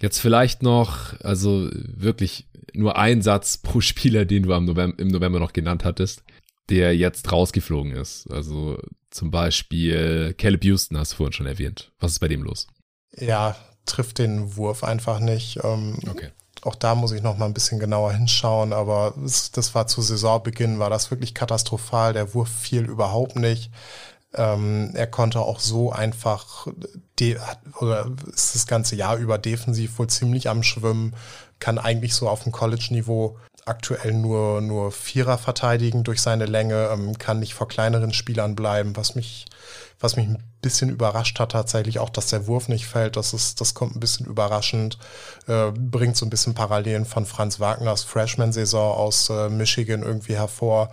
Jetzt vielleicht noch, also wirklich nur ein Satz pro Spieler, den du im November noch genannt hattest, der jetzt rausgeflogen ist. Also zum Beispiel Caleb Houston hast du vorhin schon erwähnt. Was ist bei dem los? Ja, trifft den Wurf einfach nicht. Ähm, okay. Auch da muss ich noch mal ein bisschen genauer hinschauen, aber das war zu Saisonbeginn, war das wirklich katastrophal. Der Wurf fiel überhaupt nicht. Ähm, er konnte auch so einfach, oder ist das ganze Jahr über defensiv wohl ziemlich am Schwimmen, kann eigentlich so auf dem College-Niveau aktuell nur, nur Vierer verteidigen durch seine Länge, ähm, kann nicht vor kleineren Spielern bleiben, was mich, was mich ein bisschen überrascht hat tatsächlich auch, dass der Wurf nicht fällt. Das ist, das kommt ein bisschen überraschend, äh, bringt so ein bisschen Parallelen von Franz Wagners Freshman-Saison aus äh, Michigan irgendwie hervor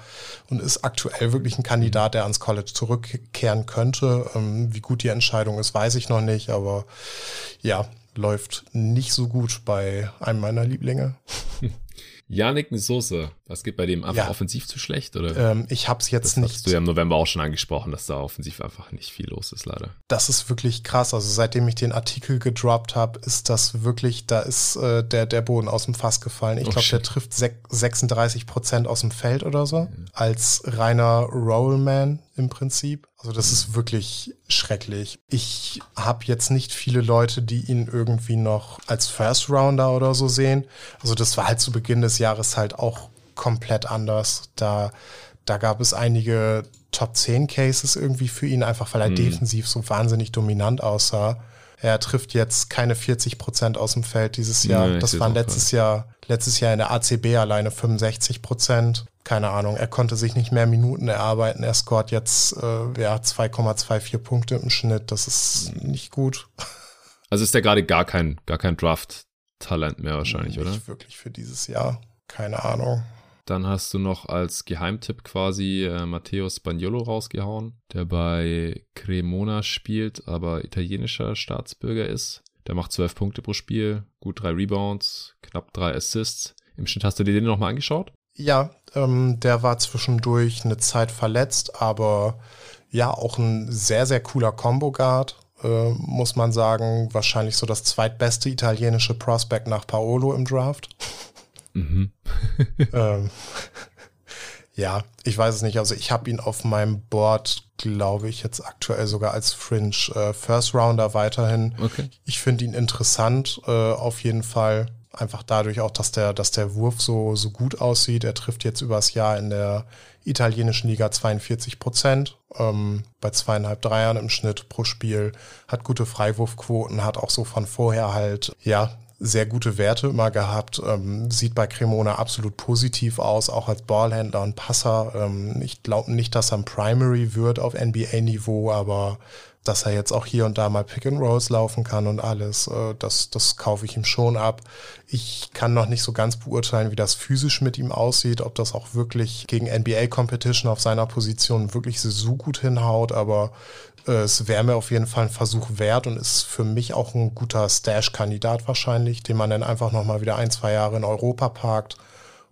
und ist aktuell wirklich ein Kandidat, der ans College zurückkehren könnte. Ähm, wie gut die Entscheidung ist, weiß ich noch nicht, aber ja, läuft nicht so gut bei einem meiner Lieblinge. (laughs) Yannick Soße, was geht bei dem einfach ja. offensiv zu schlecht? Oder? Ähm, ich habe es jetzt das nicht. Hast du ja im November auch schon angesprochen, dass da offensiv einfach nicht viel los ist, leider. Das ist wirklich krass. Also seitdem ich den Artikel gedroppt habe, ist das wirklich, da ist äh, der, der Boden aus dem Fass gefallen. Ich oh, glaube, der trifft 36 Prozent aus dem Feld oder so. Ja. Als reiner Rollman im Prinzip. Also das ist wirklich schrecklich. Ich habe jetzt nicht viele Leute, die ihn irgendwie noch als First Rounder oder so sehen. Also das war halt zu Beginn des Jahres halt auch komplett anders. Da, da gab es einige Top 10 Cases irgendwie für ihn, einfach weil er mhm. defensiv so wahnsinnig dominant aussah. Er trifft jetzt keine 40 Prozent aus dem Feld dieses Jahr. Nee, das waren letztes Jahr, letztes Jahr in der ACB alleine 65 Prozent. Keine Ahnung, er konnte sich nicht mehr Minuten erarbeiten. Er scoret jetzt äh, ja, 2,24 Punkte im Schnitt. Das ist nicht gut. Also ist er gerade gar kein, gar kein Draft-Talent mehr wahrscheinlich, nicht oder? Nicht wirklich für dieses Jahr. Keine Ahnung. Dann hast du noch als Geheimtipp quasi äh, Matteo Spagnolo rausgehauen, der bei Cremona spielt, aber italienischer Staatsbürger ist. Der macht zwölf Punkte pro Spiel, gut drei Rebounds, knapp drei Assists. Im Schnitt hast du dir den nochmal angeschaut? Ja, ähm, der war zwischendurch eine Zeit verletzt, aber ja, auch ein sehr, sehr cooler Combo-Guard, äh, muss man sagen. Wahrscheinlich so das zweitbeste italienische Prospect nach Paolo im Draft. (laughs) Mhm. (laughs) ähm, ja, ich weiß es nicht. Also ich habe ihn auf meinem Board, glaube ich, jetzt aktuell sogar als Fringe äh, First Rounder weiterhin. Okay. Ich finde ihn interessant, äh, auf jeden Fall. Einfach dadurch auch, dass der, dass der Wurf so, so gut aussieht. Er trifft jetzt übers Jahr in der italienischen Liga 42 Prozent, ähm, bei zweieinhalb Dreiern im Schnitt pro Spiel, hat gute Freiwurfquoten, hat auch so von vorher halt, ja, sehr gute Werte immer gehabt, ähm, sieht bei Cremona absolut positiv aus, auch als Ballhändler und Passer. Ähm, ich glaube nicht, dass er ein Primary wird auf NBA-Niveau, aber dass er jetzt auch hier und da mal Pick and Rolls laufen kann und alles, äh, das, das kaufe ich ihm schon ab. Ich kann noch nicht so ganz beurteilen, wie das physisch mit ihm aussieht, ob das auch wirklich gegen NBA-Competition auf seiner Position wirklich so gut hinhaut, aber es wäre mir auf jeden Fall ein Versuch wert und ist für mich auch ein guter Stash-Kandidat wahrscheinlich, den man dann einfach nochmal wieder ein, zwei Jahre in Europa parkt.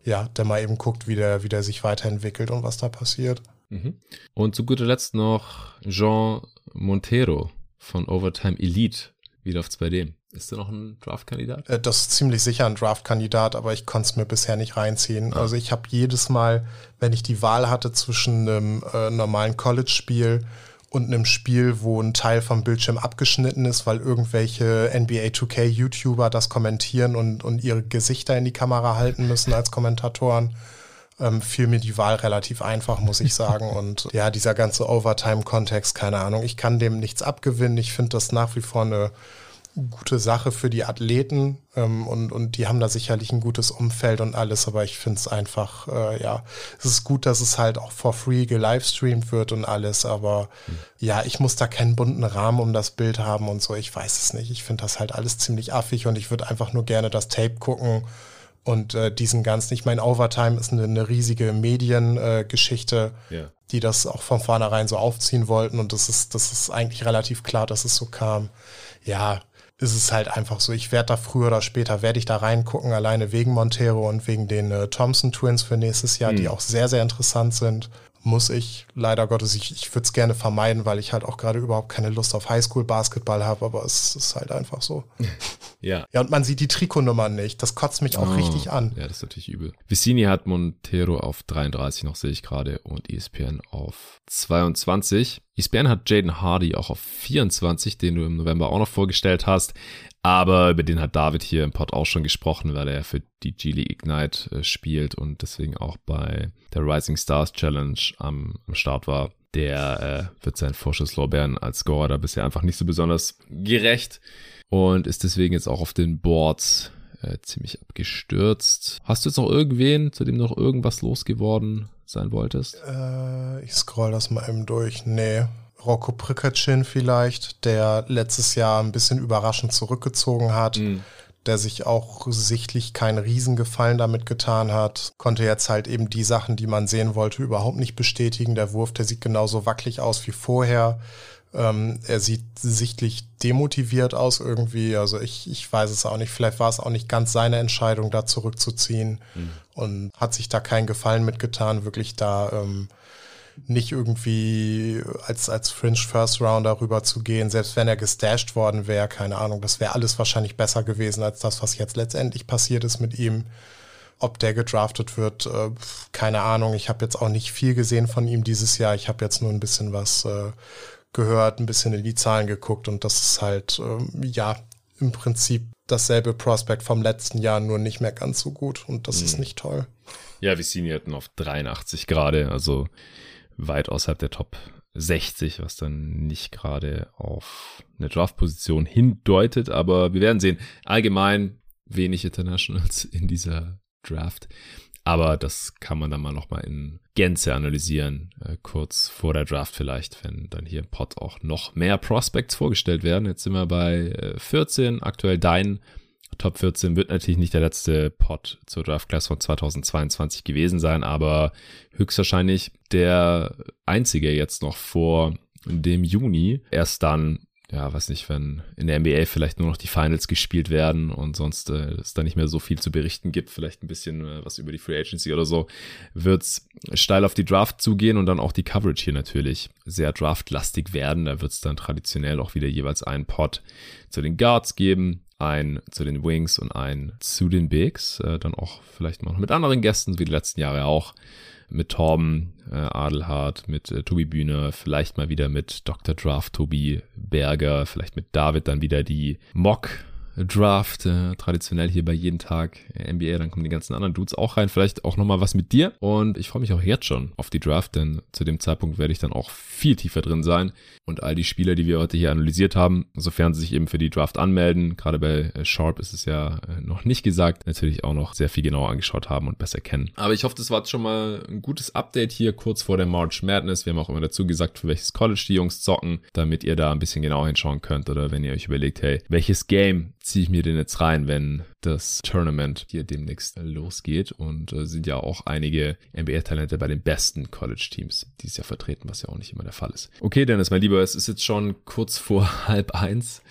Ja, der mal eben guckt, wie der, wie der sich weiterentwickelt und was da passiert. Mhm. Und zu guter Letzt noch Jean Montero von Overtime Elite. Wie läuft's bei dem? Ist der noch ein Draft-Kandidat? Äh, das ist ziemlich sicher ein Draft-Kandidat, aber ich konnte es mir bisher nicht reinziehen. Ah. Also ich habe jedes Mal, wenn ich die Wahl hatte zwischen einem äh, normalen College-Spiel und einem Spiel, wo ein Teil vom Bildschirm abgeschnitten ist, weil irgendwelche NBA 2K YouTuber das kommentieren und, und ihre Gesichter in die Kamera halten müssen als Kommentatoren, ähm, fiel mir die Wahl relativ einfach, muss ich sagen. (laughs) Und ja, dieser ganze Overtime-Kontext, keine Ahnung, ich kann dem nichts abgewinnen. Ich finde das nach wie vor eine gute Sache für die Athleten ähm, und, und die haben da sicherlich ein gutes Umfeld und alles, aber ich finde es einfach, äh, ja, es ist gut, dass es halt auch for free gelivestreamt wird und alles, aber mhm. ja, ich muss da keinen bunten Rahmen um das Bild haben und so, ich weiß es nicht. Ich finde das halt alles ziemlich affig und ich würde einfach nur gerne das Tape gucken Und äh, diesen ganzen, ich meine, Overtime ist eine, eine riesige Mediengeschichte, äh, yeah. die das auch von vornherein so aufziehen wollten. Und das ist, das ist eigentlich relativ klar, dass es so kam. Ja, ist es halt einfach so. Ich werde da früher oder später, werde ich da reingucken, alleine wegen Montero und wegen den äh, Thompson Twins für nächstes Jahr, mhm. die auch sehr, sehr interessant sind muss ich leider Gottes, ich, ich würde es gerne vermeiden, weil ich halt auch gerade überhaupt keine Lust auf Highschool-Basketball habe, aber es ist halt einfach so. (laughs) ja. Ja, und man sieht die Trikotnummern nicht. Das kotzt mich auch oh, richtig an. Ja, das ist natürlich übel. Vicini hat Montero auf 33 noch, sehe ich gerade, und ESPN auf 22. ESPN hat Jaden Hardy auch auf 24, den du im November auch noch vorgestellt hast. Aber über den hat David hier im Pod auch schon gesprochen, weil er für die G-League Ignite äh, spielt und deswegen auch bei der Rising Stars Challenge am, am Start war. Der äh, wird seinen Vorschusslorbeeren als Scorer da bisher einfach nicht so besonders gerecht und ist deswegen jetzt auch auf den Boards äh, ziemlich abgestürzt. Hast du jetzt noch irgendwen, zu dem noch irgendwas losgeworden sein wolltest? Äh, ich scroll das mal eben durch. Nee, Rocco Prikacin vielleicht, der letztes Jahr ein bisschen überraschend zurückgezogen hat, mhm. der sich auch sichtlich keinen Riesengefallen damit getan hat, konnte jetzt halt eben die Sachen, die man sehen wollte, überhaupt nicht bestätigen. Der Wurf, der sieht genauso wackelig aus wie vorher. Ähm, er sieht sichtlich demotiviert aus irgendwie. Also ich, ich weiß es auch nicht. Vielleicht war es auch nicht ganz seine Entscheidung, da zurückzuziehen mhm. und hat sich da keinen Gefallen mitgetan, wirklich da ähm, nicht irgendwie als, als Fringe First Rounder rüber zu gehen, selbst wenn er gestasht worden wäre, keine Ahnung, das wäre alles wahrscheinlich besser gewesen als das, was jetzt letztendlich passiert ist mit ihm. Ob der gedraftet wird, äh, keine Ahnung. Ich habe jetzt auch nicht viel gesehen von ihm dieses Jahr. Ich habe jetzt nur ein bisschen was äh, gehört, ein bisschen in die Zahlen geguckt und das ist halt, äh, ja, im Prinzip dasselbe Prospect vom letzten Jahr, nur nicht mehr ganz so gut und das mhm. ist nicht toll. Ja, Vicini hatten auf 83 gerade, also weit außerhalb der Top 60, was dann nicht gerade auf eine Draft-Position hindeutet, aber wir werden sehen. Allgemein wenig Internationals (laughs) in dieser Draft. Aber das kann man dann mal nochmal in Gänze analysieren, äh, kurz vor der Draft vielleicht, wenn dann hier im Pod auch noch mehr Prospects vorgestellt werden. Jetzt sind wir bei äh, 14, aktuell dein Top 14 wird natürlich nicht der letzte Pot zur Draft Class von 2022 gewesen sein, aber höchstwahrscheinlich der einzige jetzt noch vor dem Juni. Erst dann ja, weiß nicht, wenn in der NBA vielleicht nur noch die Finals gespielt werden und sonst äh, es da nicht mehr so viel zu berichten gibt, vielleicht ein bisschen äh, was über die Free Agency oder so, wird's steil auf die Draft zugehen und dann auch die Coverage hier natürlich sehr draftlastig werden. Da wird's dann traditionell auch wieder jeweils einen Pot zu den Guards geben, ein zu den Wings und ein zu den Bigs. Äh, dann auch vielleicht mal noch mit anderen Gästen, wie die letzten Jahre auch. Mit Torben äh, Adelhardt, mit äh, Tobi Bühne, vielleicht mal wieder mit Dr. Draft Tobi Berger, vielleicht mit David dann wieder die Mock Draft, äh, traditionell hier bei jeden Tag äh, NBA, dann kommen die ganzen anderen Dudes auch rein, vielleicht auch nochmal was mit dir und ich freue mich auch jetzt schon auf die Draft, denn zu dem Zeitpunkt werde ich dann auch viel tiefer drin sein und all die Spieler, die wir heute hier analysiert haben, sofern sie sich eben für die Draft anmelden, gerade bei äh, Sharp ist es ja äh, noch nicht gesagt, natürlich auch noch sehr viel genauer angeschaut haben und besser kennen. Aber ich hoffe, das war jetzt schon mal ein gutes Update hier kurz vor der March Madness. Wir haben auch immer dazu gesagt, für welches College die Jungs zocken, damit ihr da ein bisschen genauer hinschauen könnt oder wenn ihr euch überlegt, hey, welches Game ziehe ich mir denn jetzt rein, wenn das Tournament hier demnächst losgeht und äh, sind ja auch einige NBA-Talente bei den besten College-Teams dieses Jahr vertreten, was ja auch nicht immer der Fall ist. Okay, Dennis, mein Lieber, es ist jetzt schon kurz vor (laughs) halb eins,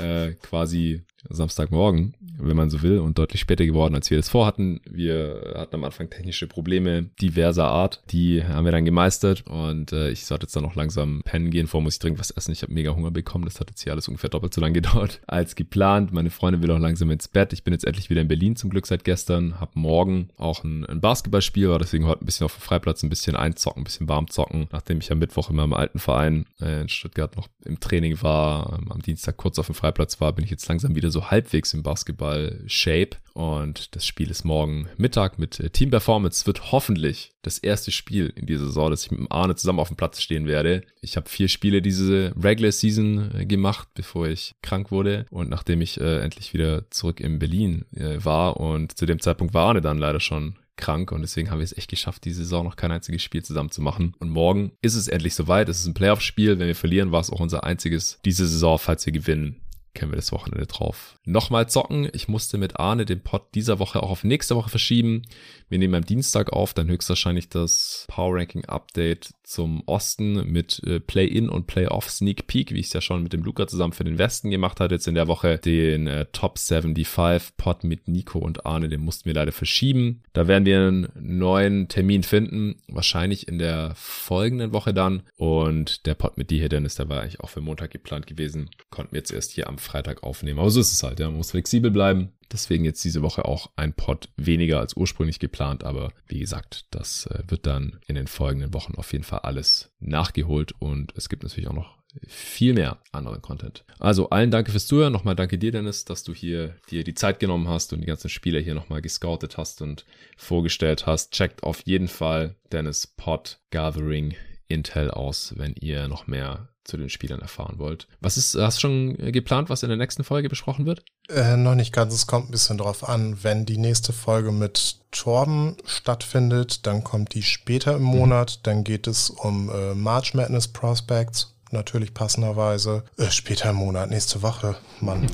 äh, quasi Samstagmorgen, wenn man so will, und deutlich später geworden, als wir das vorhatten. Wir hatten am Anfang technische Probleme diverser Art. Die haben wir dann gemeistert und äh, ich sollte jetzt dann noch langsam pennen gehen. Vor muss ich dringend was essen. Ich habe mega Hunger bekommen. Das hat jetzt hier alles ungefähr doppelt so lange (laughs) gedauert als geplant. Meine Freundin will auch langsam ins Bett. Ich bin jetzt endlich wieder in Berlin zum Glück seit gestern. Hab morgen auch ein, ein Basketballspiel, war deswegen heute ein bisschen auf dem Freiplatz, ein bisschen einzocken, ein bisschen warm zocken. Nachdem ich am Mittwoch in meinem alten Verein äh, in Stuttgart noch im Training war, am Dienstag kurz auf dem Freiplatz war, bin ich jetzt langsam wieder so halbwegs im Basketball-Shape. Und das Spiel ist morgen Mittag mit äh, Team Performance. Wird hoffentlich das erste Spiel in dieser Saison, dass ich mit dem Arne zusammen auf dem Platz stehen werde. Ich habe vier Spiele diese Regular Season äh, gemacht, bevor ich krank wurde. Und nachdem ich äh, endlich wieder zurück in Berlin äh, war und zu dem Zeitpunkt war Arne dann leider schon krank und deswegen haben wir es echt geschafft, diese Saison noch kein einziges Spiel zusammen zu machen. Und morgen ist es endlich soweit. Es ist ein Playoff-Spiel. Wenn wir verlieren, war es auch unser einziges diese Saison, falls wir gewinnen können wir das Wochenende drauf nochmal zocken. Ich musste mit Arne den Pod dieser Woche auch auf nächste Woche verschieben. Wir nehmen am Dienstag auf, dann höchstwahrscheinlich das Power Ranking Update zum Osten mit äh, Play-In und Play-Off Sneak Peek, wie ich es ja schon mit dem Luca zusammen für den Westen gemacht hatte. Jetzt in der Woche den äh, Top 75 Pod mit Nico und Arne, den mussten wir leider verschieben. Da werden wir einen neuen Termin finden, wahrscheinlich in der folgenden Woche dann. Und der Pod mit dir hier, Dennis, der war eigentlich auch für Montag geplant gewesen. Konnten wir jetzt erst hier am Freitag aufnehmen. Aber so ist es halt, ja. Man muss flexibel bleiben. Deswegen jetzt diese Woche auch ein Pod weniger als ursprünglich geplant. Aber wie gesagt, das äh, wird dann in den folgenden Wochen auf jeden Fall alles nachgeholt. Und es gibt natürlich auch noch viel mehr anderen Content. Also allen danke fürs Zuhören. Nochmal danke dir, Dennis, dass du hier dir die Zeit genommen hast und die ganzen Spieler hier nochmal gescoutet hast und vorgestellt hast. Checkt auf jeden Fall Dennis Pod Gathering Intel aus, wenn ihr noch mehr zu den Spielern erfahren wollt. Was ist, hast du schon geplant, was in der nächsten Folge besprochen wird? Äh, noch nicht ganz, es kommt ein bisschen drauf an. Wenn die nächste Folge mit Torben stattfindet, dann kommt die später im mhm. Monat. Mhm. Dann geht es um äh, March Madness Prospects, natürlich passenderweise. Äh, später im Monat, nächste Woche, Mann.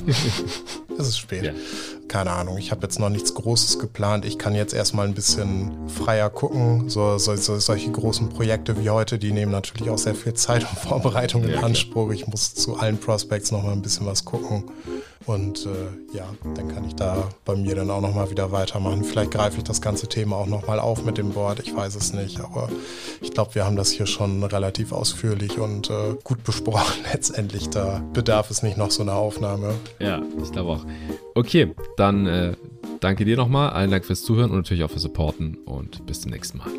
(laughs) es ist spät. Ja keine Ahnung, ich habe jetzt noch nichts Großes geplant. Ich kann jetzt erstmal ein bisschen freier gucken. So, so, so, solche großen Projekte wie heute, die nehmen natürlich auch sehr viel Zeit und Vorbereitung in ja, Anspruch. Ich muss zu allen Prospects nochmal ein bisschen was gucken. Und äh, ja, dann kann ich da bei mir dann auch nochmal wieder weitermachen. Vielleicht greife ich das ganze Thema auch nochmal auf mit dem Board. Ich weiß es nicht, aber ich glaube, wir haben das hier schon relativ ausführlich und äh, gut besprochen. (laughs) Letztendlich, da bedarf es nicht noch so einer Aufnahme. Ja, ich glaube auch. Okay, dann äh, danke dir nochmal. Allen Dank fürs Zuhören und natürlich auch fürs Supporten und bis zum nächsten Mal.